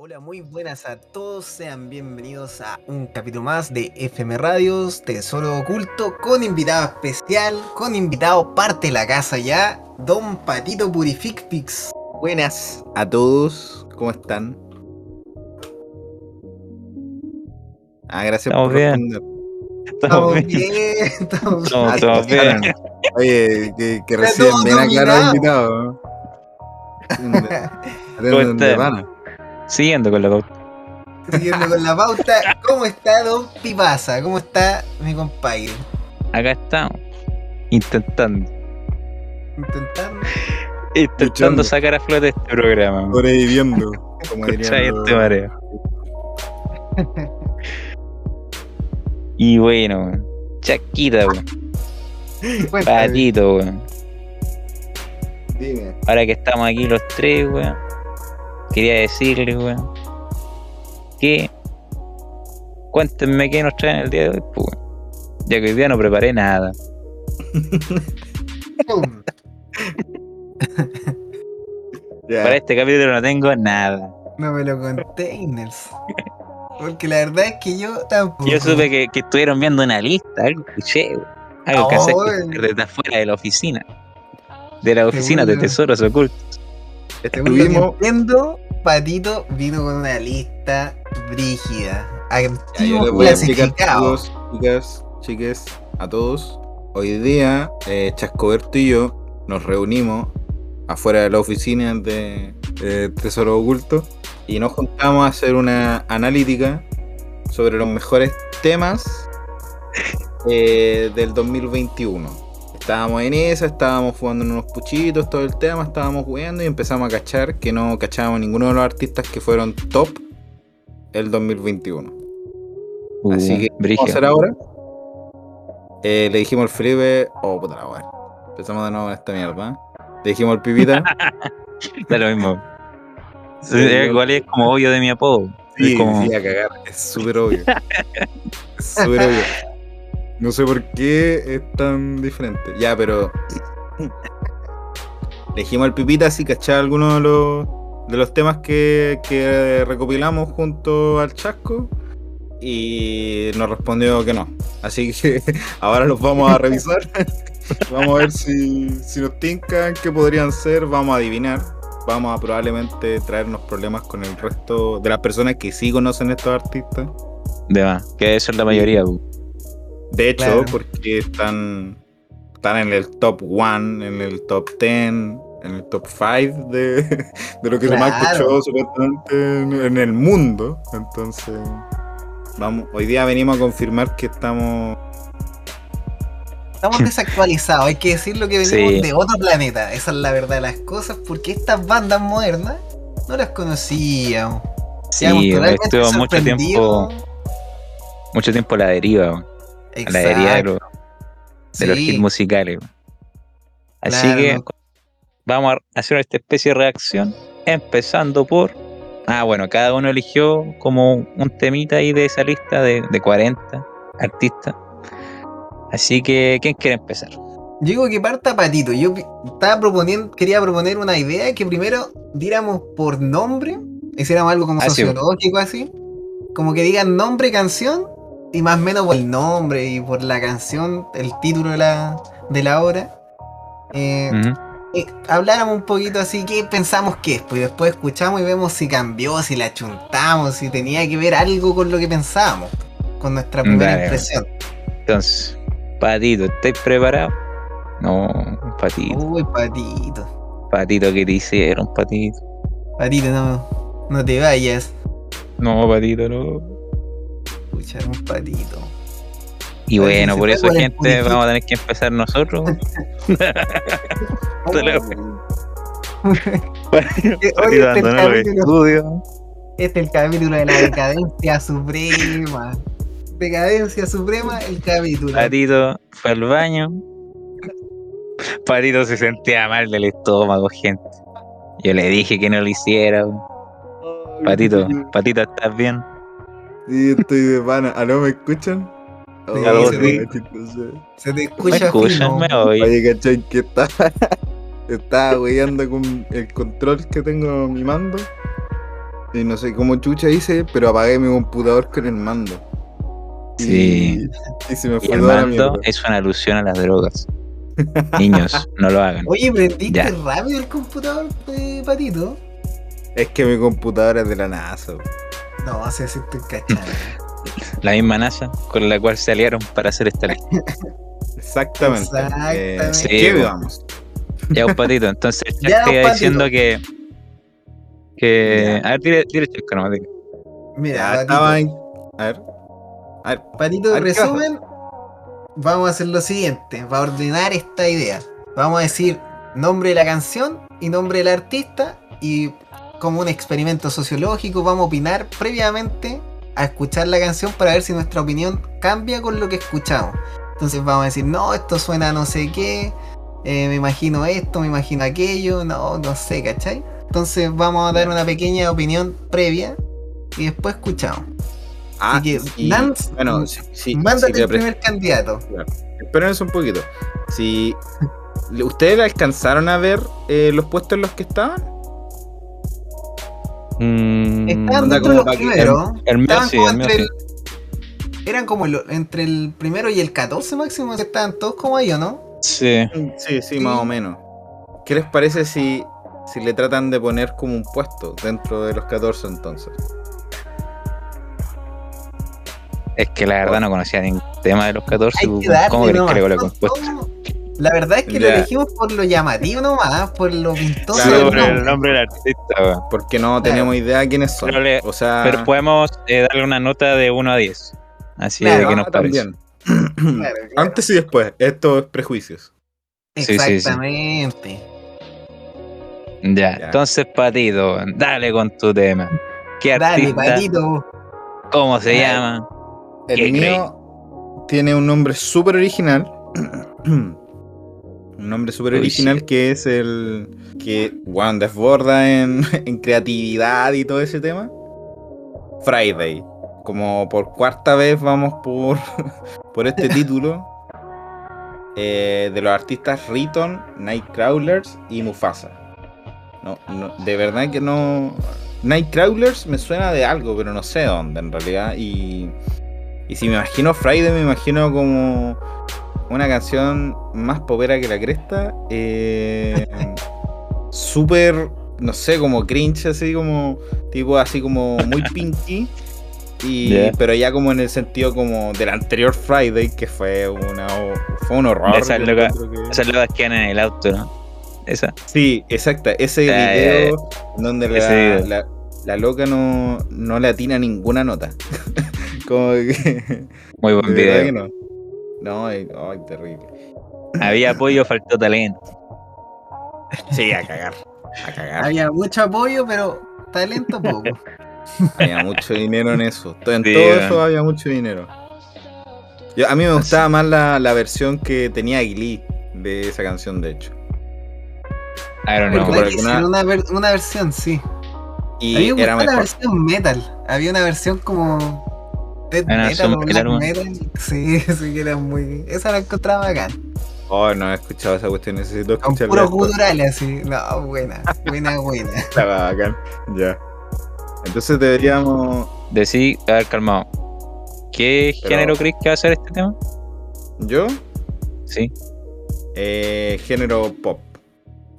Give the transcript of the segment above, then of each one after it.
Hola, muy buenas a todos, sean bienvenidos a un capítulo más de FM Radios, Tesoro Oculto, con invitado especial, con invitado parte de la casa ya, Don Patito Purificpix. Buenas a todos, ¿cómo están? Ah, gracias Estamos por bien. responder. Estamos bien. bien, estamos Estamos Ah, todos claro. bien. Oye, que, que recién bien aclarado el invitado. ¿Cómo están? Siguiendo con la pauta. Siguiendo con la pauta, ¿cómo está Don Pipasa? ¿Cómo está mi compadre? Acá estamos. Intentando. Intentando. Intentando Luchando. sacar a flote este programa. Sobreviviendo, como este mareo. Y bueno, weón. Chaquita, weón. Patito, weón. Dime. Ahora que estamos aquí los tres, weón. Quería decirles, weón. Que. Cuéntenme qué nos traen el día de hoy, pues, weón. Ya que hoy día no preparé nada. Pum. Ya. Para este capítulo no tengo nada. No me lo containers. Porque la verdad es que yo tampoco. Yo supe que, que estuvieron viendo una lista, algo escuché, weón. Algo que Oh, hace weón. desde afuera de la oficina. De la oficina de tesoros ocultos. Estuvimos. entiendo, Patito vino con una lista brígida. Ya, yo Activos les voy a explicar, clasificados. chicos, chicas, chiques, a todos. Hoy día, eh, Chascoberto y yo nos reunimos afuera de la oficina de Tesoro Oculto y nos juntamos a hacer una analítica sobre los mejores temas eh, del 2021. Estábamos en esa, estábamos jugando en unos puchitos, todo el tema, estábamos jugando y empezamos a cachar que no cachábamos ninguno de los artistas que fueron top el 2021. Así que, Uh, brígido. vamos a hacer ahora? Eh, le dijimos al Felipe, oh puta la. Empezamos de nuevo con esta mierda. ¿eh? Le dijimos al Pipita, Da lo mismo. Sí, igual es como obvio de mi apodo. sí, es como, sí, a cagar, es súper obvio. es súper obvio. No sé por qué es tan diferente. Ya, pero. Le dijimos al Pipita si cachaba alguno de los, de los temas que, que recopilamos junto al Chasco. Y nos respondió que no. Así que ahora los vamos a revisar. vamos a ver si, si nos tincan, qué podrían ser. Vamos a adivinar. Vamos a probablemente traernos problemas con el resto de las personas que sí conocen estos artistas. de más. Que eso es la mayoría. De hecho, Claro. porque están, están en el top 1, en el top 10, en el top 5 de, de lo que se Claro. escuchado supuestamente en, en el mundo. Entonces, vamos, hoy día venimos a confirmar que estamos. Estamos desactualizados, hay que decirlo que venimos Sí. de otro planeta. Esa es la verdad de las cosas, porque estas bandas modernas no las conocíamos. Sí, estuvo mucho tiempo, mucho tiempo a la deriva, a la deriva de los, de los hits musicales. Así Claro, que vamos a hacer esta especie de reacción, empezando por. Ah, bueno, cada uno eligió como un temita ahí de esa lista de, de 40 artistas. Así que, ¿quién quiere empezar? Digo que parta Patito. Yo estaba proponiendo, quería proponer una idea que primero diéramos por nombre, hiciéramos algo como Ah, sí. sociológico así, como que digan nombre, canción, y más o menos por el nombre y por la canción, el título de la, de la obra. Eh, eh, habláramos un poquito así, qué pensamos que es, pues después escuchamos y vemos si cambió, si la chuntamos, si tenía que ver algo con lo que pensábamos, con nuestra primera Dale. impresión. Entonces, Patito, ¿estáis preparados? No, Patito. Uy, Patito. Patito, ¿qué te hicieron, Patito? Patito, no, no te vayas. No, Patito, no. Escuchar un patito. Y bueno, por eso, gente, vamos a tener que empezar nosotros. Este capítulo-. Este es el capítulo de la decadencia suprema. Decadencia suprema, el capítulo. Patito fue al baño. Patito se sentía mal del estómago, gente. Yo le dije que no lo hiciera. Patito, Patito, ¿estás bien? Sí, estoy de pana. ¿Aló, me escuchan? Oh, Sí, Aló, se sí. me chistoso. Se te ¿Me escucha escuchan? fino. ¿Me oyen? Oye, ¿cachai? Que está, estaba weyando con el control que tengo en mi mando. Y no sé cómo chucha hice, pero apagué mi computador con el mando. Y- Sí. Y, se me Y fue el toda mando es una alusión a las drogas. Niños, no lo hagan. Oye, prendiste Ya. rápido el computador, eh, Patito. Es que mi computadora es de la NASA. No, así así estoy cachando. La misma NASA con la cual se aliaron para hacer esta lista. Exactamente. Exactamente. Sí, ¿Qué vamos? Ya, un patito. Entonces, Ya, Patito. diciendo que. que a ver, tire, tire Chasco nomás. Mira, Ya estaba en. A ver. A ver. Patito, A ¿qué resumen, vamos a hacer lo siguiente, para ordenar esta idea. Vamos a decir nombre de la canción y nombre del artista y como un experimento sociológico vamos a opinar previamente a escuchar la canción para ver si nuestra opinión cambia con lo que escuchamos. Entonces vamos a decir, no, esto suena a no sé qué, eh, me imagino esto, me imagino aquello, no, no sé, ¿cachai? Entonces vamos a dar una pequeña opinión previa y después escuchamos. Ah, Así que, y- bueno, si, si, Mándate si le el primer candidato. Espérense un poquito. Si. ¿Ustedes alcanzaron a ver eh, los puestos en los que estaban? Mm, Estaban dentro de los primeros. el como el Eran como entre el primero y el 14 máximo, que estaban todos como ahí, ¿o no? Sí. Sí, sí, más o menos. ¿Qué les parece si, si le tratan de poner como un puesto dentro de los 14 entonces? Es que la verdad no conocía ningún tema de los 14. Hay pues, que darle ¿Cómo crees que le Son compuesto? La verdad es que lo elegimos por lo llamativo nomás, por lo pintoso Claro, del por el nombre. del artista, weón. Porque no tenemos idea quiénes son. Pero le- o sea, Pero podemos eh, darle una nota de 1 a 10. Así Claro, de que ah, nos parece. también. Claro, claro. Antes y después, esto es prejuicios. Sí, sí, sí. Exactamente. Ya, Ya. entonces, Patito, dale con tu tema. ¿Qué Dale, artista? patito. ¿Cómo se Dale. llama? El ¿Qué mío tiene un nombre súper original. un nombre súper original que es el que Juan desborda en, en creatividad y todo ese tema. Friday. Como por cuarta vez vamos por, por este título. eh, de los artistas Riton, Nightcrawlers y Mufasa. No, no, de verdad que no. Nightcrawlers me suena de algo, pero no sé dónde en realidad. Y, y si me imagino Friday, me imagino como una canción más popera que la cresta. eh, Súper, no sé, como cringe, así como, tipo así como muy pinky. Y. Pero ya como en el sentido como del anterior Friday, que fue una fue un horror. Que- Esas locas quedan en el auto, ¿no? Esa. Sí, exacta. Ese video donde la, video. la, la loca no, no le atina ninguna nota. Como que. Muy buen video. que no. No, ay, ay, terrible. Había apoyo, faltó talento. Sí, a cagar. A cagar. Había mucho apoyo, pero talento poco. Había mucho dinero en eso. En Sí, todo eso había mucho dinero. Yo- a mí me gustaba más la, la versión que tenía Glee de esa canción, de hecho. I don't Porque know. por ¿Verdad que alguna- sí? una, ver- una versión, sí. Y A mí me era gustaba la mejor. versión metal. Había una versión como. Death metal versión o black metal, metal. Sí, sí que era muy. Esa la encontraba acá. Oh, no he escuchado esa cuestión, necesito Con escucharla. puros después. guturales así. No, buena. Buena, buena. Estaba bacán. Ya. Entonces deberíamos. Decí, a ver, calmado. ¿Qué Pero- género crees que va a ser este tema? Yo, Sí. eh, género pop.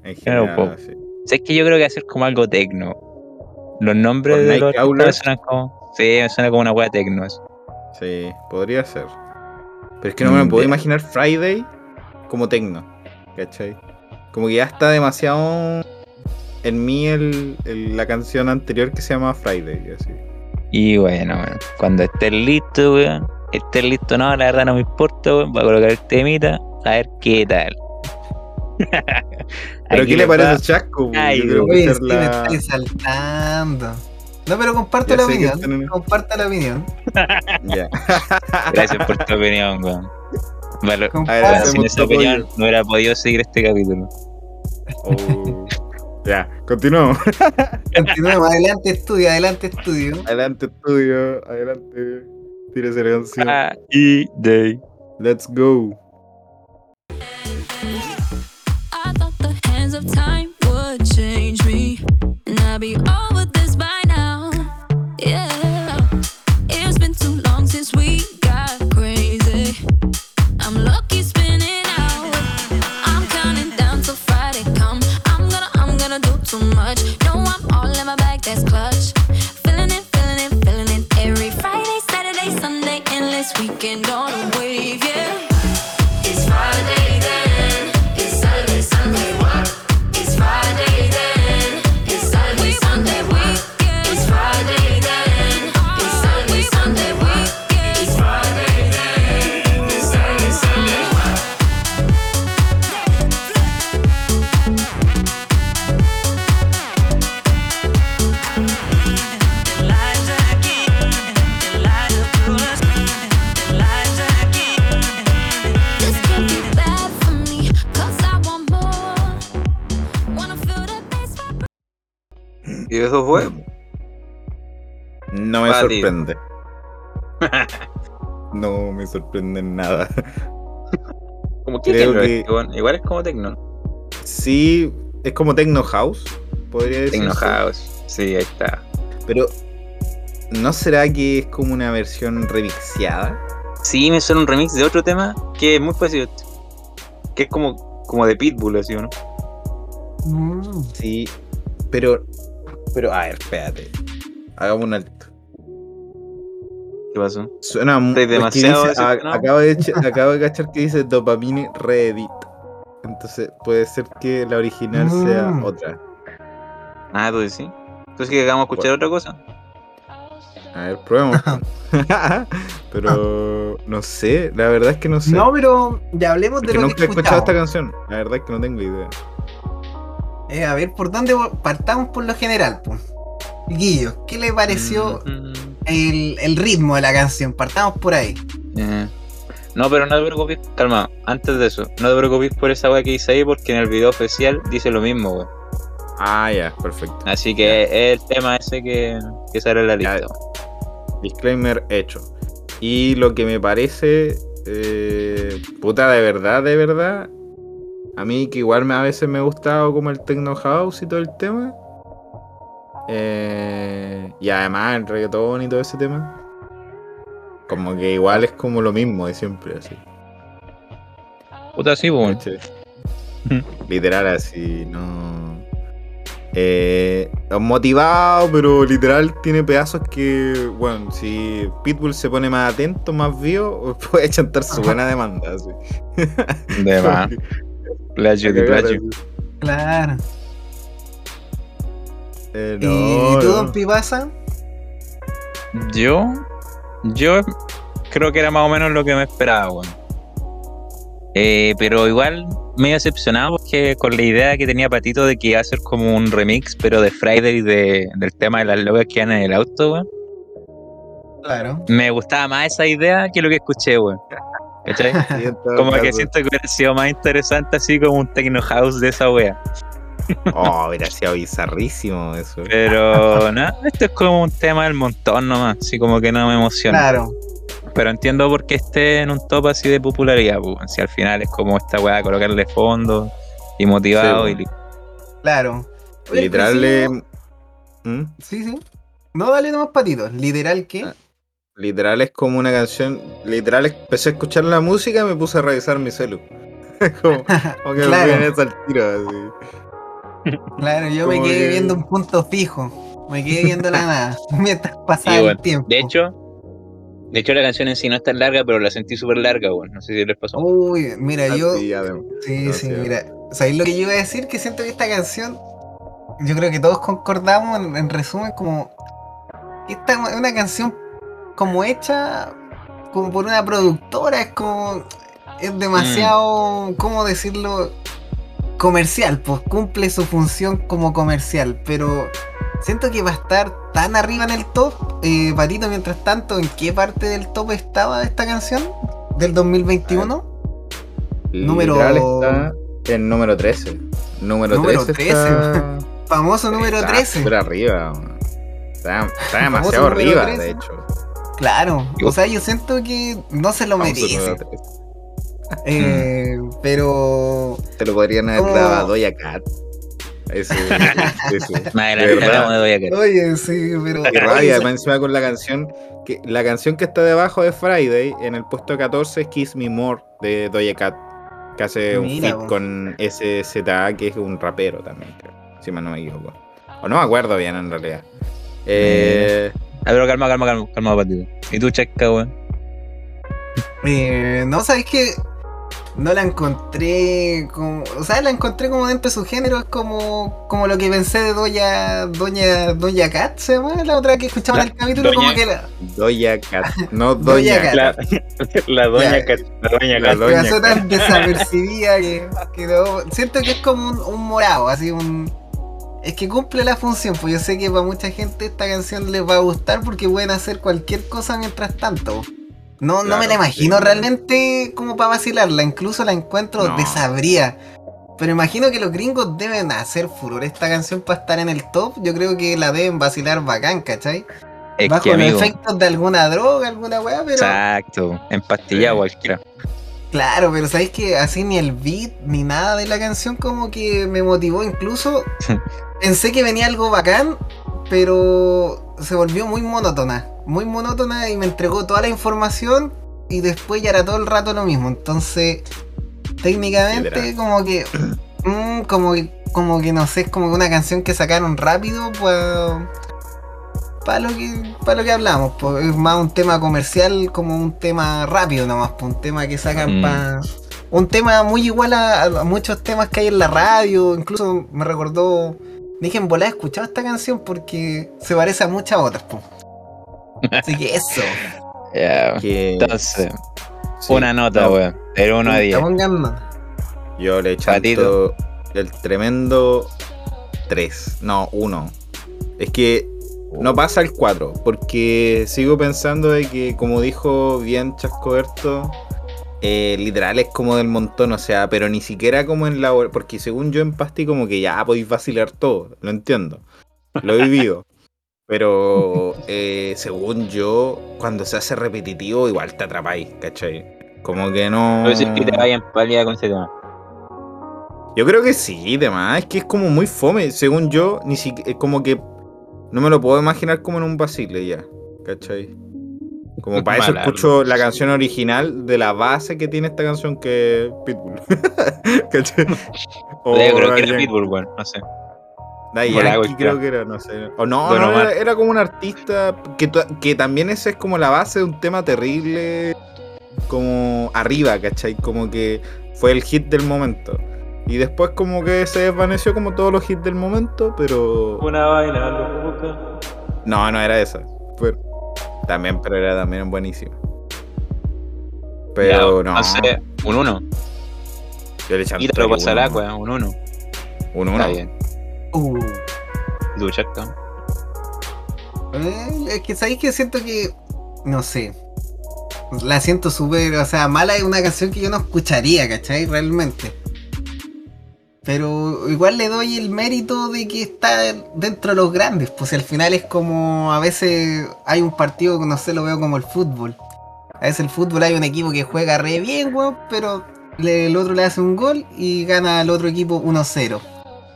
En Género general, pop. sí. O sea, es que yo creo que va a ser como algo tecno. Los nombres ¿Por de los suenan como. Sí, me suena como una wea tecno. eso. Sí, podría ser. Pero es que no me Mm, puedo imaginar Friday como tecno. ¿Cachai? Como que ya está demasiado en mí el, el- la canción anterior que se llama Friday. Así. Y bueno, weón, cuando estés listo, weón. Estés listo, no, la verdad no me importa, weón. Voy a colocar el temita, a ver qué tal. Pero ¿qué le parece va- a Chasco? Ay, Yo me la- estoy saltando. No, pero comparto Ya la opinión. están en- Comparta la opinión. Ya. Gracias por tu opinión, weón. Weón, sin esa opinión no hubiera podido seguir este capítulo. Oh. Ya, continuamos. Continuemos. Adelante, estudio. Adelante, estudio. Adelante, estudio. Adelante. Tírese la canción. Ah, y day. Let's go. I thought the hands of time would change me. And I'd be over eso fue. No me sorprende. No me sorprende en nada. Como que Creo tecno que- este. Igual es como tecno. Sí, es como Techno House, podría decir. Tecno House. Sí, ahí está. Pero, ¿no será que es como una versión remixeada? Sí, me suena un remix de otro tema que es muy parecido. Que es como, como de Pitbull, así, ¿o ¿no? Mm. Sí, pero, pero, a ver, espérate. Hagamos un alto. ¿Qué pasó? Suena muy. Demasiado dice- a- acabo, de, acabo de cachar que dice Dopamine Reedit. Entonces puede ser que la original sea Mm. otra. Ah, tú decís. Entonces que hagamos escuchar otra cosa. A ver, probemos. Pero no sé, la verdad es que no sé. No, pero ya hablemos de Porque lo nunca que he escuchado esta canción. La verdad es que no tengo idea. Eh, a ver, ¿por dónde partamos por lo general? Pues? Guillo, ¿qué le pareció Mm, el, el ritmo de la canción? Partamos por ahí. eh. No, pero no te preocupes, calma, antes de eso, no te preocupes por esa weá que dice ahí porque en el video oficial dice lo mismo, weón. Ah, ya, perfecto. Así que es el tema ese que, que sale en la lista. Disclaimer hecho. Y lo que me parece, eh, puta, de verdad, de verdad, a mí que igual me, a veces me ha gustado como el techno house y todo el tema. eh, y además el reggaetón y todo ese tema. Como que igual es como lo mismo de siempre, así. Puta, sí, weón. ¿cachai? literal, así, no. Eh, motivado, pero literal tiene pedazos que, bueno, si Pitbull se pone más atento, más vivo, puede chantar su buena demanda. Así. De más. Plagio de plagio. Claro. Eh, ¿Y tú. Don Pipasa? Yo, yo creo que era más o menos lo que me esperaba, weón. Eh, pero igual me he decepcionado porque con la idea que tenía Patito de que iba a ser como un remix, pero de Friday de, del tema de las locas que iban en el auto, weón. Claro. Me gustaba más esa idea que lo que escuché, weón. ¿Cachai? Sí, Como que siento que hubiera sido más interesante así como un techno house de esa wea. Oh, hubiera sido bizarrísimo eso. Pero no, esto es como un tema del montón nomás, así como que no me emociona. Claro. Pero entiendo por qué esté en un top así de popularidad, pues. Si al final es como esta weá, colocarle fondo y motivado Sí, y Claro. Oye, Literal, sí, ¿Mm? Sí, sí. No, dale nomás patitos. Literal, ¿qué? Ah. Literal es como una canción. Literal empecé a escuchar la música y me puse a revisar mi celu. como, como que Claro. me al tiro, así. Claro, yo me quedé que- viendo un punto fijo. Me quedé viendo la nada. Mientras pasaba Sí, el bueno, tiempo. De hecho, de hecho la canción en sí no es tan larga, pero la sentí súper larga, weón. No sé si les pasó. Uy, mira, yo. Así, además. Sí, sí, demasiado. mira. ¿Sabéis lo que yo iba a decir? Que siento que esta canción. Yo creo que todos concordamos en, en resumen como. Esta es una canción como hecha como por una productora. Es como. Es demasiado. ¿Cómo decirlo? Comercial, pues cumple su función como comercial. Pero siento que va a estar tan arriba en el top. Eh, Patito, mientras tanto, ¿en qué parte del top estaba esta canción? ¿Del 2021? Número- Literal está en número 13. Número, Número 13. 13, Está, Famoso número está 13. súper arriba. Está, está demasiado número arriba, 13. de hecho. Claro, o sea, yo siento que no se lo merece. número 13. eh, pero Te lo podrían haber ¿Cómo? dado a Doja Cat. Adelante Doja Cat. oye, sí, pero Qué rabia, esa- más encima con la canción. Que, la canción que está debajo de Friday, en el puesto 14, es Kiss Me More de Doja Cat. Que hace un feat con SZA, que es un rapero también, creo. Si mal no me equivoco. O no me acuerdo bien en realidad. Eh, Ah, pero calma, calma, calma, calma, Patito. ¿Y tú, Chasca, weón? eh, no sabes que no la encontré como, o sea, la encontré como dentro de su género, es como, como lo que pensé de Doña, Doña, Doña Cat, se llama la otra que escuchaba en el capítulo, Doña- como que la, Doja Cat. No Doña Cat. Cat. La, la Doña. Cat. La Doña La Cat. Doña pasó Cat. tan desapercibida que, que no- siento que es como un, un morado, así un... Es que cumple la función, pues yo sé que para mucha gente esta canción les va a gustar porque pueden hacer cualquier cosa mientras tanto. No, no me la imagino sí. realmente como para vacilarla, incluso la encuentro No. desabría. Pero imagino que los gringos deben hacer furor esta canción para estar en el top. Yo creo que la deben vacilar bacán, ¿cachai? Es Bajo que, los amigo, efectos de alguna droga, alguna weá, pero. exacto, empastillado Sí. cualquiera. Claro, pero sabéis que así ni el beat ni nada de la canción como que me motivó. Incluso pensé que venía algo bacán, pero se volvió muy monótona. Muy monótona y me entregó toda la información y después ya era todo el rato lo mismo. Entonces, técnicamente como que... mm, como que... Como que no sé, es como una canción que sacaron rápido, pues... Para lo que, para lo que hablamos, pues es más un tema comercial como un tema rápido nomás, pues un tema que sacan Mm. para... Un tema muy igual a, a muchos temas que hay en la radio, incluso me recordó... Dije en volada he escuchado esta canción porque se parece a muchas otras, pues. Así que eso. Ya, Que, Entonces, sí, una nota, no, weón. De 1 a 10. Pongan nota. Yo le chanto el tremendo 3. No, 1. Es que no pasa el 4. Porque sigo pensando de que, como dijo bien Chascoberto, eh, literal es como del montón. O sea, pero ni siquiera como en la. Porque según yo en Pasti, como que ya podéis vacilar todo. Lo entiendo. Lo he vivido. Pero eh, según yo, cuando se hace repetitivo, igual te atrapáis, ¿cachai? Como que no. No decir que te vayan pálida con ese tema. Yo creo que sí, demás. Es que es como muy fome. Según yo, ni siquiera. Es como que. No me lo puedo imaginar como en un basile ya. ¿Cachai? Como para eso escucho la canción original de la base que tiene esta canción que es Pitbull. ¿Cachai? O Yo creo que era. Pitbull, weón. No sé. Yankee creo que era, no sé. O no, no, era, era como un artista que, que también ese es como la base de un tema terrible, como arriba, ¿cachai? Como que fue el hit del momento. Y después como que se desvaneció como todos los hits del momento, pero... Una vaina loca. No, no era esa. Pero- También, pero era también buenísima. Pero no, No sé, un 1. yo le Y te lo pasará, uno. weón. Un 1. Un uno. Está bien. Uh. Ducha, cabrón. Eh, es que sabéis que siento que. No sé. La siento súper. O sea, mala es una canción que yo no escucharía, ¿cachai? Realmente. Pero igual le doy el mérito de que está dentro de los grandes. Pues al final es como. A veces hay un partido que no sé, lo veo como el fútbol. A veces el fútbol hay un equipo que juega re bien, weón, pero le- el otro le hace un gol y gana al otro equipo 1-0.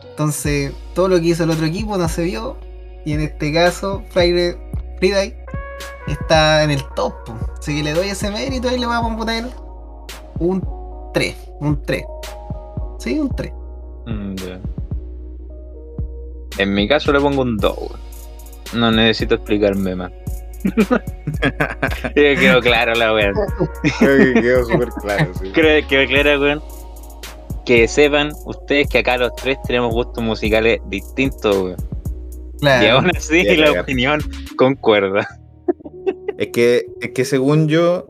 Entonces, todo lo que hizo el otro equipo no se vio. Y en este caso, Friday, Friday está en el top. Así que le doy ese mérito y le vamos a poner un 3. Un 3. Sí, un 3. Mm. En mi caso le pongo un 2, weón. No necesito explicarme más. Quedó claro la weón. Creo que quedó súper claro, sí. Creo que quedó claro, weón. Que sepan ustedes que acá los tres tenemos gustos musicales distintos, weón. Y Claro. aún así Ya, la ya. opinión concuerda. Es que, es que según yo,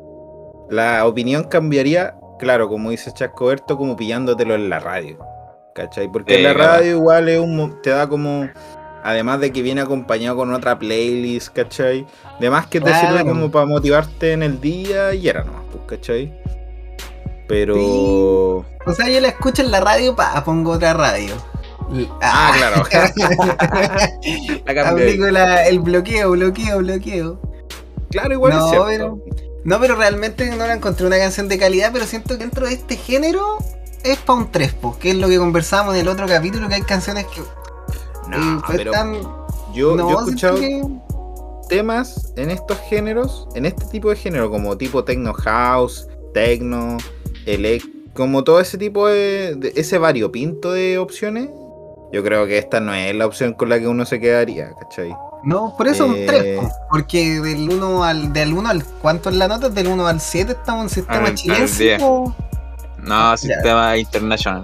la opinión cambiaría, claro, como dice Chascoberto, como pillándotelo en la radio. ¿Cachai? Porque Sí, la radio igual es un, te da como. Además de que viene acompañado con otra playlist, ¿cachai? Además que te Claro. sirve como para motivarte en el día y era nomás, pues, ¿cachai? Pero. Sí. O sea, yo la escucho en la radio, pa, pongo otra radio. L- Ah, claro. La. Aplico la- el bloqueo, bloqueo, bloqueo. Claro, igual No, es cierto. pero- No, pero realmente no la encontré una canción de calidad, pero siento que dentro de este género es pa' un trespo, que es lo que conversábamos en el otro capítulo, que hay canciones que No, eh, pero están... yo, no, yo he escuchado que- temas en estos géneros, en este tipo de género, como tipo techno house, techno, elect, como todo ese tipo de, de- ese variopinto de opciones, yo creo que esta no es la opción con la que uno se quedaría, ¿cachai? No, por eso un Eh, 3, po, porque del 1 al del 1 al ¿cuánto es la nota? Del 1 al 7 estamos en sistema Ah, al chilense. 10. po. No, sistema internacional.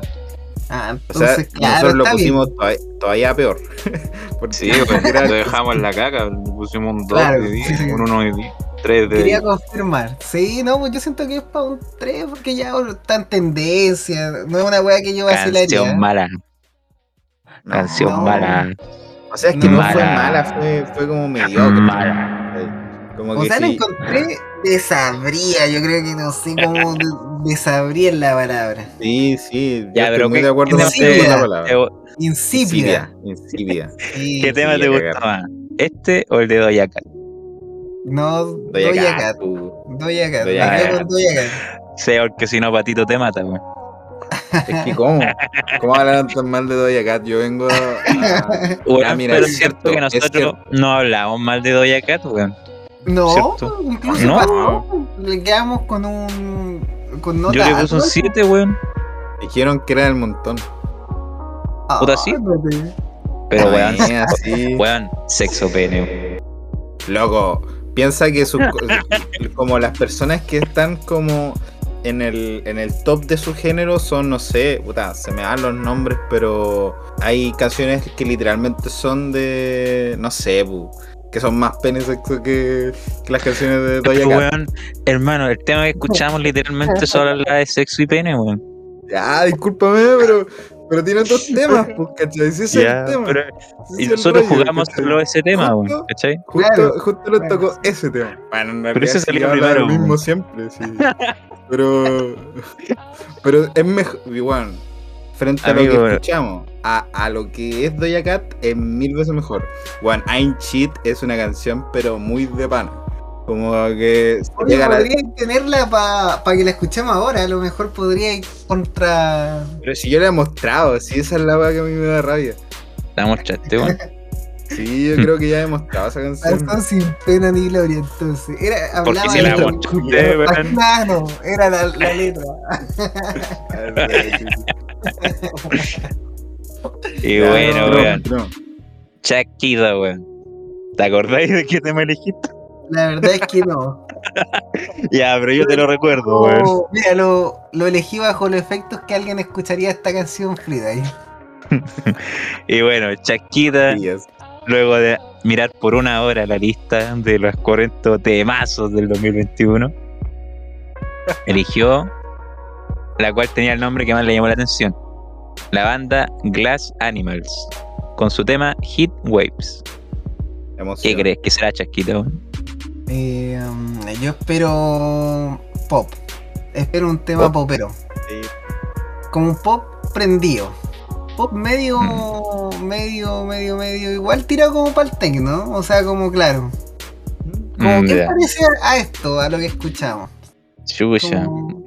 Ah, O sea, entonces, claro, nosotros lo pusimos todavía, todavía peor. Porque Sí, era- lo dejamos en la caca, pusimos un 2 Claro, de 10, sí, sí. un 1 de 10, 3 de Quería 10. confirmar. Sí, no, pues yo siento que es para un 3 porque ya está en tendencia. No es una weá que yo vacilaría. Canción mala, No, canción no. mala, O sea, es que no, fue Mala. mala, fue, fue como mediocre. mala. Como O que sea, lo sí. encontré desabría, yo creo que no sé cómo de- desabría es la palabra. Sí, sí. yo Ya, estoy pero muy ¿qué, de acuerdo con la palabra. Insípida. Insípida. Sí. ¿Qué tema te gusta más? ¿Este o el de Doja Cat? No, Doja Doja Cat, Cat. tú. Doja Cat. Doja Me quedo Cat. con Doja Cat. Sí, porque si no, Patito te mata, weón. Es que, ¿cómo? ¿Cómo hablan tan mal de Doja Cat? Yo vengo a. a- Weón, Ah, mira, pero es cierto cierto, que es nosotros cierto. no hablamos mal de Doja Cat, weón. No, ¿Cierto? incluso No. pasó, le quedamos con un. con nota. Yo le puse un alta. 7, weón. Dijeron que era el montón. puta, sí. Pero Ah, weón, así. weón, sexo pene. Loco, piensa que sus, como las personas que están como en el, en el top de su género son, no sé, puta, se me dan los nombres, pero hay canciones que literalmente son de, no sé, pu, que son más pene sexo que, que las canciones de Doja Pero, Cat. weón, hermano, el tema que escuchamos literalmente solo habla de sexo y pene, weón. Ya, discúlpame, pero, pero tiene otros temas, pues, ¿cachai? Ese es Ya, el tema. pero ese y nosotros rollo, jugamos ¿cachai? solo ese tema, weón, Justo- ¿cachai? Justo, Claro. justo le tocó ese tema. Bueno, en realidad ese sí salió lo mismo siempre, sí. Pero, pero es mejor, igual, frente a lo que escuchamos, a, a lo que es Doja Cat, es mil veces mejor. One I'm Cheat es una canción, pero muy de pana. Como que Oye, la- tenerla para que la escuchemos ahora. A lo mejor podríais contra. Pero si yo la he mostrado, si esa es la weá que a mí me da rabia. La mostraste, weón. Sí, yo creo que ya he mostrado esa canción. Algo sin pena ni gloria, entonces. Era, Porque hablaba si la de- mostraste, weón. Ah, no, era la, la letra. Y bueno, no, weón. no. Shakira, weón. ¿Te acordáis de qué tema elegiste? La verdad es que no. Ya, pero yo te lo recuerdo, weón. Mira, lo, lo elegí bajo los efectos que alguien escucharía esta canción Frida. Y bueno, Shakira, Sí, es- luego de mirar por una hora la lista de los 40 temazos del 2021, eligió la cual tenía el nombre que más le llamó la atención. La banda Glass Animals, con su tema Hit Waves. emoción. ¿Qué crees que será Chasquito? Eh, um, yo espero pop. Espero un tema Pop. popero. Sí. Como un pop prendido. Pop medio, Mm. medio, medio, medio. Igual tirado como para el techno. O sea, como claro. Como Mm, que ya. parece a esto, a lo que escuchamos. Chucha. Como-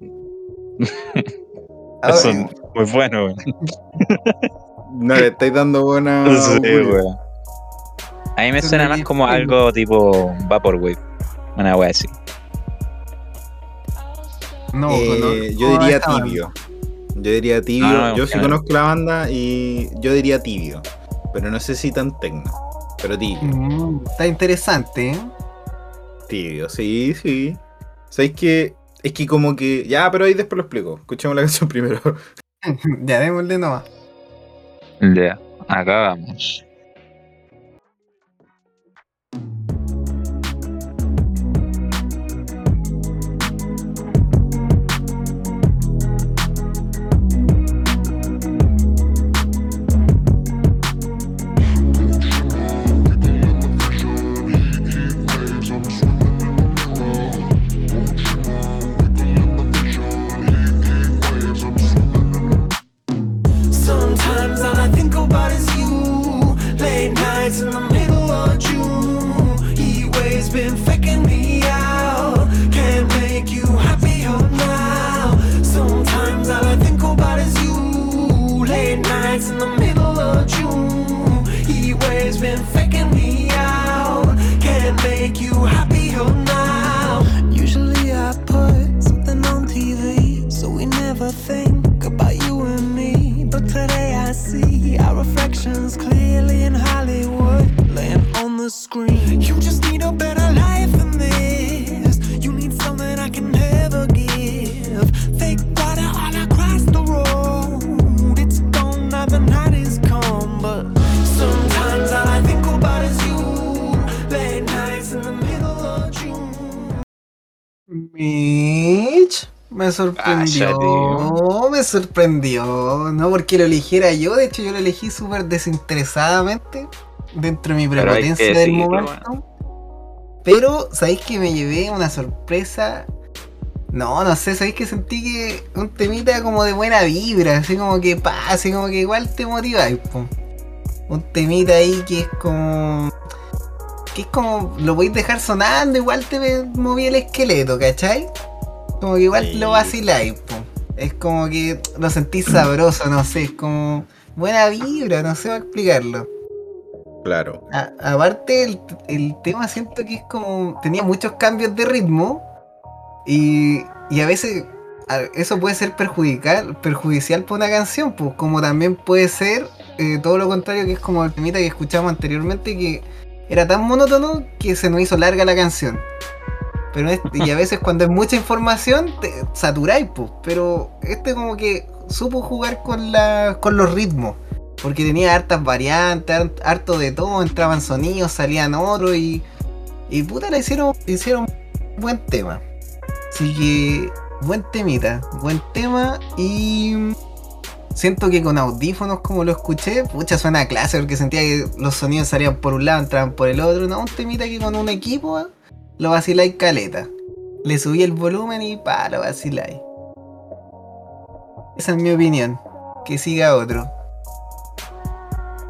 ver, muy bueno, weón. No le estáis dando buena. Sí, weón. A mí me suena más como algo tipo Vaporwave. Una wea así. no, Eh, no, yo diría tibio. Yo diría tibio. No, no, yo sí no. conozco la banda y yo diría tibio. Pero no sé si tan tecno. Pero tibio. Mm, está interesante, ¿eh? Tibio, sí, sí. ¿Sabéis que? Es que como que. Ya, pero ahí después lo explico. Escuchemos la canción primero. ya démosle nomás. Ya, acá vamos. Me sorprendió, tío. me sorprendió, no porque lo eligiera yo, de hecho yo lo elegí súper desinteresadamente dentro de mi prepotencia del momento. Pero, ¿sabéis que me llevé una sorpresa? No, no sé, ¿sabéis que sentí que un temita como de buena vibra? Así como que pasa, así como que igual te motiváis, po. Un temita ahí que es como. Que es como. Lo podéis dejar sonando, igual te moví el esqueleto, ¿cachai? Como que igual Sí. lo vaciláis, po. Es como que lo sentís sabroso, no sé, es como. Buena vibra, no sé cómo explicarlo. Claro. A- aparte, el, el tema siento que es como. Tenía muchos cambios de ritmo. Y, y a veces a- eso puede ser perjudicial, perjudicial para una canción, pues como también puede ser eh, todo lo contrario, que es como el temita que escuchamos anteriormente, que era tan monótono que se nos hizo larga la canción. Pero y a veces cuando es mucha información, te saturáis, pues. Pero este como que supo jugar con, la, con los ritmos. Porque tenía hartas variantes, hart- harto de todo, entraban sonidos, salían otros y. Y puta, le hicieron, hicieron buen tema. Así que, buen temita, buen tema y. Siento que con audífonos, como lo escuché, pucha, suena a clase porque sentía que los sonidos salían por un lado, entraban por el otro. No, un temita que con un equipo lo vaciláis caleta. Le subí el volumen y pa, lo vaciláis. Esa es mi opinión. Que siga otro.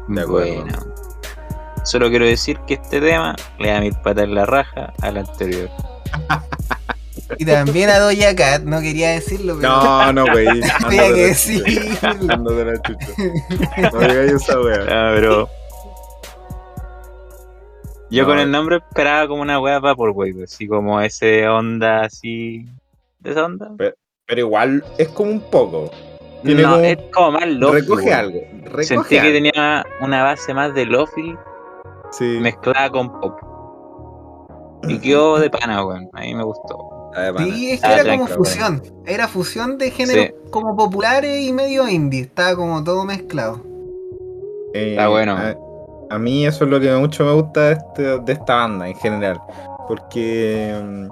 De acuerdo. Bueno. Solo quiero decir que este tema le da mil patas en la raja al anterior. Y también a Doja Cat, no quería decirlo, pero No, no, güey. tenía que decirlo. La chucha. No digáis esa wea. Ah, pero. Yo No. con el nombre esperaba como una wea Vaporwave, así como ese onda así. ¿De esa onda? Pero igual es como un poco. Tiene no, como- es como más lofi. recoge algo. Recoge Sentí que tenía una base más de lofi Sí. mezclada con pop. Y quedó de pana, weón. A mí me gustó. Sí, es que Ah, era como fusión. Era fusión de géneros Sí. como populares y medio indie. Estaba como todo mezclado. eh, Está bueno. A, a mí eso es lo que mucho me gusta de, este- de esta banda en general. Porque mm,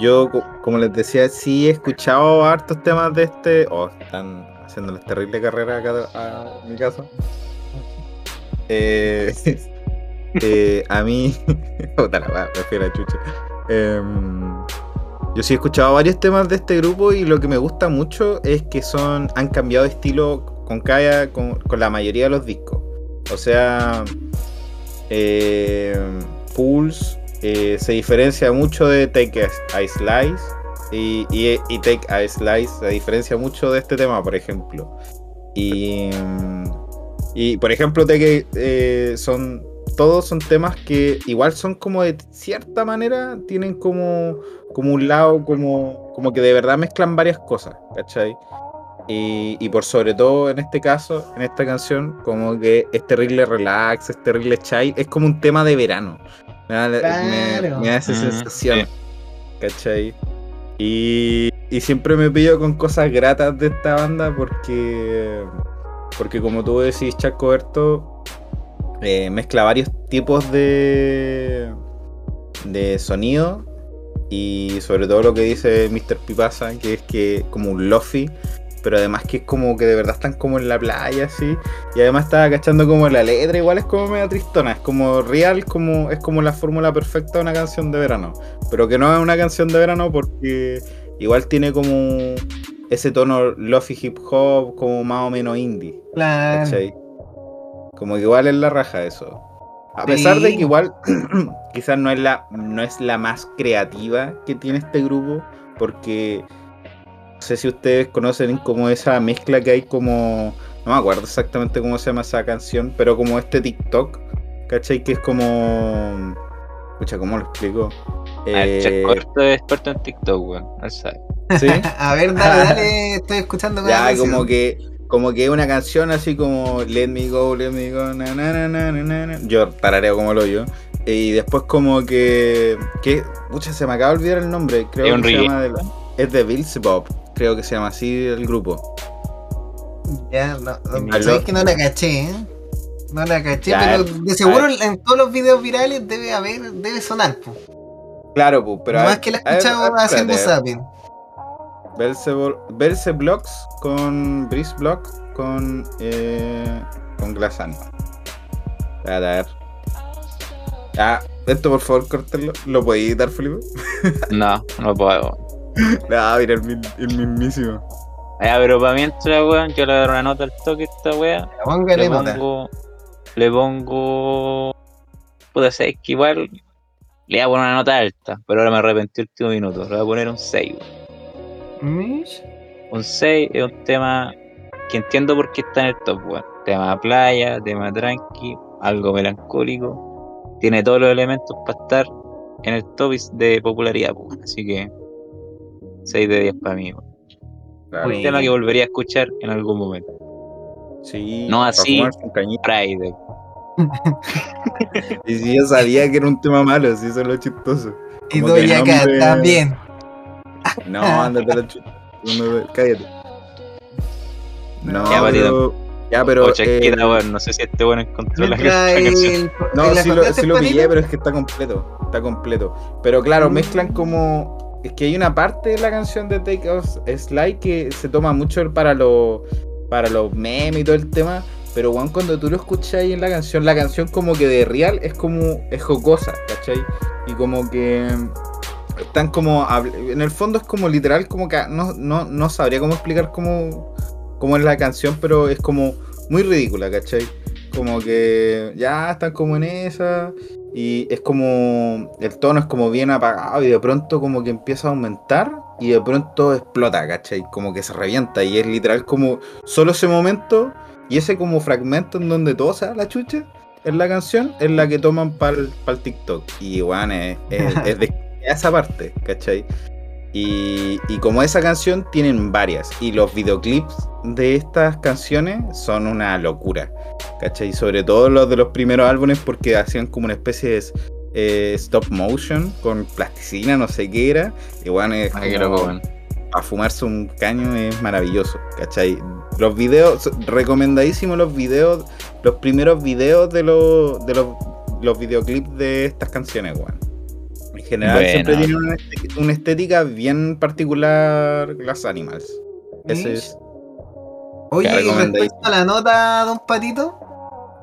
yo, co- como les decía, sí he escuchado hartos temas de este. Oh, están haciéndoles terrible carrera acá a mi casa. Eh, eh, a mí. Em, yo sí he escuchado varios temas de este grupo y lo que me gusta mucho es que son han cambiado de estilo con cada con, con la mayoría de los discos. O sea, eh, Pulse eh, se diferencia mucho de Take a, Slice y, Take a Slice se diferencia mucho de este tema, por ejemplo. Y, y por ejemplo, Take eh, son todos son temas que igual son como de cierta manera tienen como como un lado como como que de verdad mezclan varias cosas, ¿cachai? Y, y por sobre todo en este caso, en esta canción, como que es terrible relax, es terrible chai, es como un tema de verano. Me da, la- me- Claro. me da esa Mm, sensación, sí. ¿cachai? Y, y siempre me pillo con cosas gratas de esta banda porque, porque como tú decís, Chaco Berto, eh, mezcla varios tipos de, de sonido y sobre todo lo que dice Mr. Pipasa, que es que como un lofi, pero además que es como que de verdad están como en la playa así, y además estaba cachando como la letra, igual es como media tristona, es como real, como es como la fórmula perfecta de una canción de verano, pero que no es una canción de verano porque igual tiene como ese tono lofi hip hop como más o menos indie. Claro. ¿cachai? Como que igual es la raja eso. A Sí. pesar de que igual quizás no es la no es la más creativa que tiene este grupo, porque no sé si ustedes conocen como esa mezcla que hay como no me acuerdo exactamente cómo se llama esa canción, pero como este TikTok, ¿cachai? Que es como escucha, ¿cómo lo explico? El Eh, es experto en TikTok, weón. ¿sí? A ver, dale, dale, estoy escuchando con Ya, como que, como que una canción así como Let me go, let me go, na na na na na na. Yo tarareo como lo yo. Y después como que. que Pucha, se me acaba de olvidar el nombre. Creo Es que se llama del- es de Beelzebub. Creo que se llama así el grupo. Ya, no, sabes que no la caché, ¿eh? No la caché, Ya, pero eh, de seguro en todos los videos virales debe haber, debe sonar, po. Claro, pues, pero. Más que la he escuchado haciendo zapping. Beelzebub- Beelzeblocks con Breeze Block con. Eh, con Glass Animal. Espérate, a ver. Ya, esto por favor, córtalo. ¿Lo podéis editar, Felipe? No, no puedo. Ah, mira, el, el mismísimo. Ya, pero para mientras, weón, yo le doy una nota al toque a esta wea. Póngale Le pongo. Le pongo. Puta, sé que igual. Le voy a poner una nota alta, pero ahora me arrepentí el último minuto. Le voy a poner un 6, weón. Un 6 es un tema que entiendo por qué está en el top, weón. Tema playa, tema tranqui, algo melancólico. Tiene todos los elementos para estar en el top de popularidad. Así que 6 de 10 para mí. Claro. Un Bueno. tema que volvería a escuchar en algún momento. Sí, No así. Friday. Y si yo sabía que era un tema malo, si eso es lo chistoso. Y Cat nombre- también. No, ándate la chucha. Uno- Cállate. No, Ya, pero. Ya, pero. o Chasquita, eh, weón. No sé si este bueno encontró la, canción. el- No, sí lo, sí lo pillé, pero es que está completo. Está completo. Pero claro, Mm. mezclan como. Es que hay una parte de la canción de Take Us Slide que se toma mucho para los para los memes y todo el tema. Pero Juan, cuando tú lo escuchas ahí en la canción, la canción como que de real es como. es jocosa, ¿cachai? Y como que. Están como. En el fondo es como literal, como que. No, no, no sabría cómo explicar cómo, cómo es la canción, pero es como muy ridícula, ¿cachai? Como que ya están como en esa. Y es como. El tono es como bien apagado y de pronto como que empieza a aumentar y de pronto explota, ¿cachai? Como que se revienta y es literal como solo ese momento y ese como fragmento en donde todo se da la chucha en la canción es la que toman para el TikTok. Y bueno, es, es- es de esa parte, ¿cachai? Y, y como esa canción tienen varias y los videoclips de estas canciones son una locura. ¿Cachai? Sobre todo los de los primeros álbumes porque hacían como una especie de eh, stop motion con plasticina, no sé qué era. Y bueno, es Ay, como- a fumarse un caño es maravilloso, ¿cachai? Los videos, recomendadísimos los videos, los primeros videos de los, de los, los videoclips de estas canciones, weón. General Bueno. siempre tienen una, estética- una estética bien particular las Animals. Ese es. Oye, y respecto a la nota, don Patito,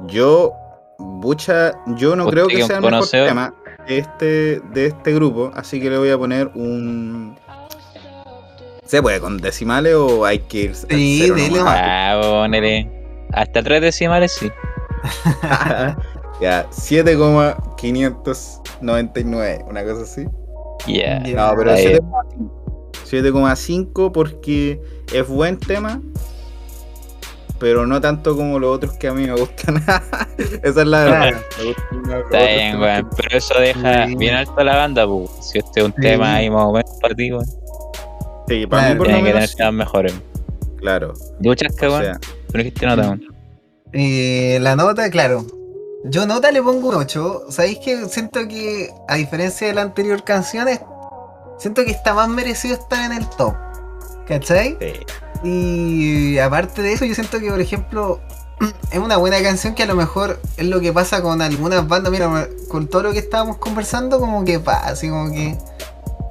Yo, bucha, yo no creo que sea el mejor tema de este, de este grupo, así que le voy a poner un... ¿Se puede con decimales o hay que ir Sí, nomás? Ah, ponele. Hasta tres decimales, sí. ya, 7,599, una cosa así. Ya. No, pero Ahí. 7,5. 7,5 porque es buen tema, pero no tanto como los otros que a mí me gustan. Esa es la verdad. Está bien, weón. Pero eso deja Sí. bien alto la banda, pues. Si este es un Sí. tema ahí más o menos para ti, weón. que- Sí, para mí Claro, por lo Tiene que tener temas mejores. Claro. Duchas, que weón. Tú no dijiste nota, weón. eh, la nota, claro. Yo nota le pongo un 8. ¿Sabéis que siento que, a diferencia de la anterior canción, siento que está más merecido estar en el top? ¿Cachai? sí. Y aparte de eso, yo siento que, por ejemplo, es una buena canción que a lo mejor es lo que pasa con algunas bandas. Mira, con todo lo que estábamos conversando, como que pasa, así como que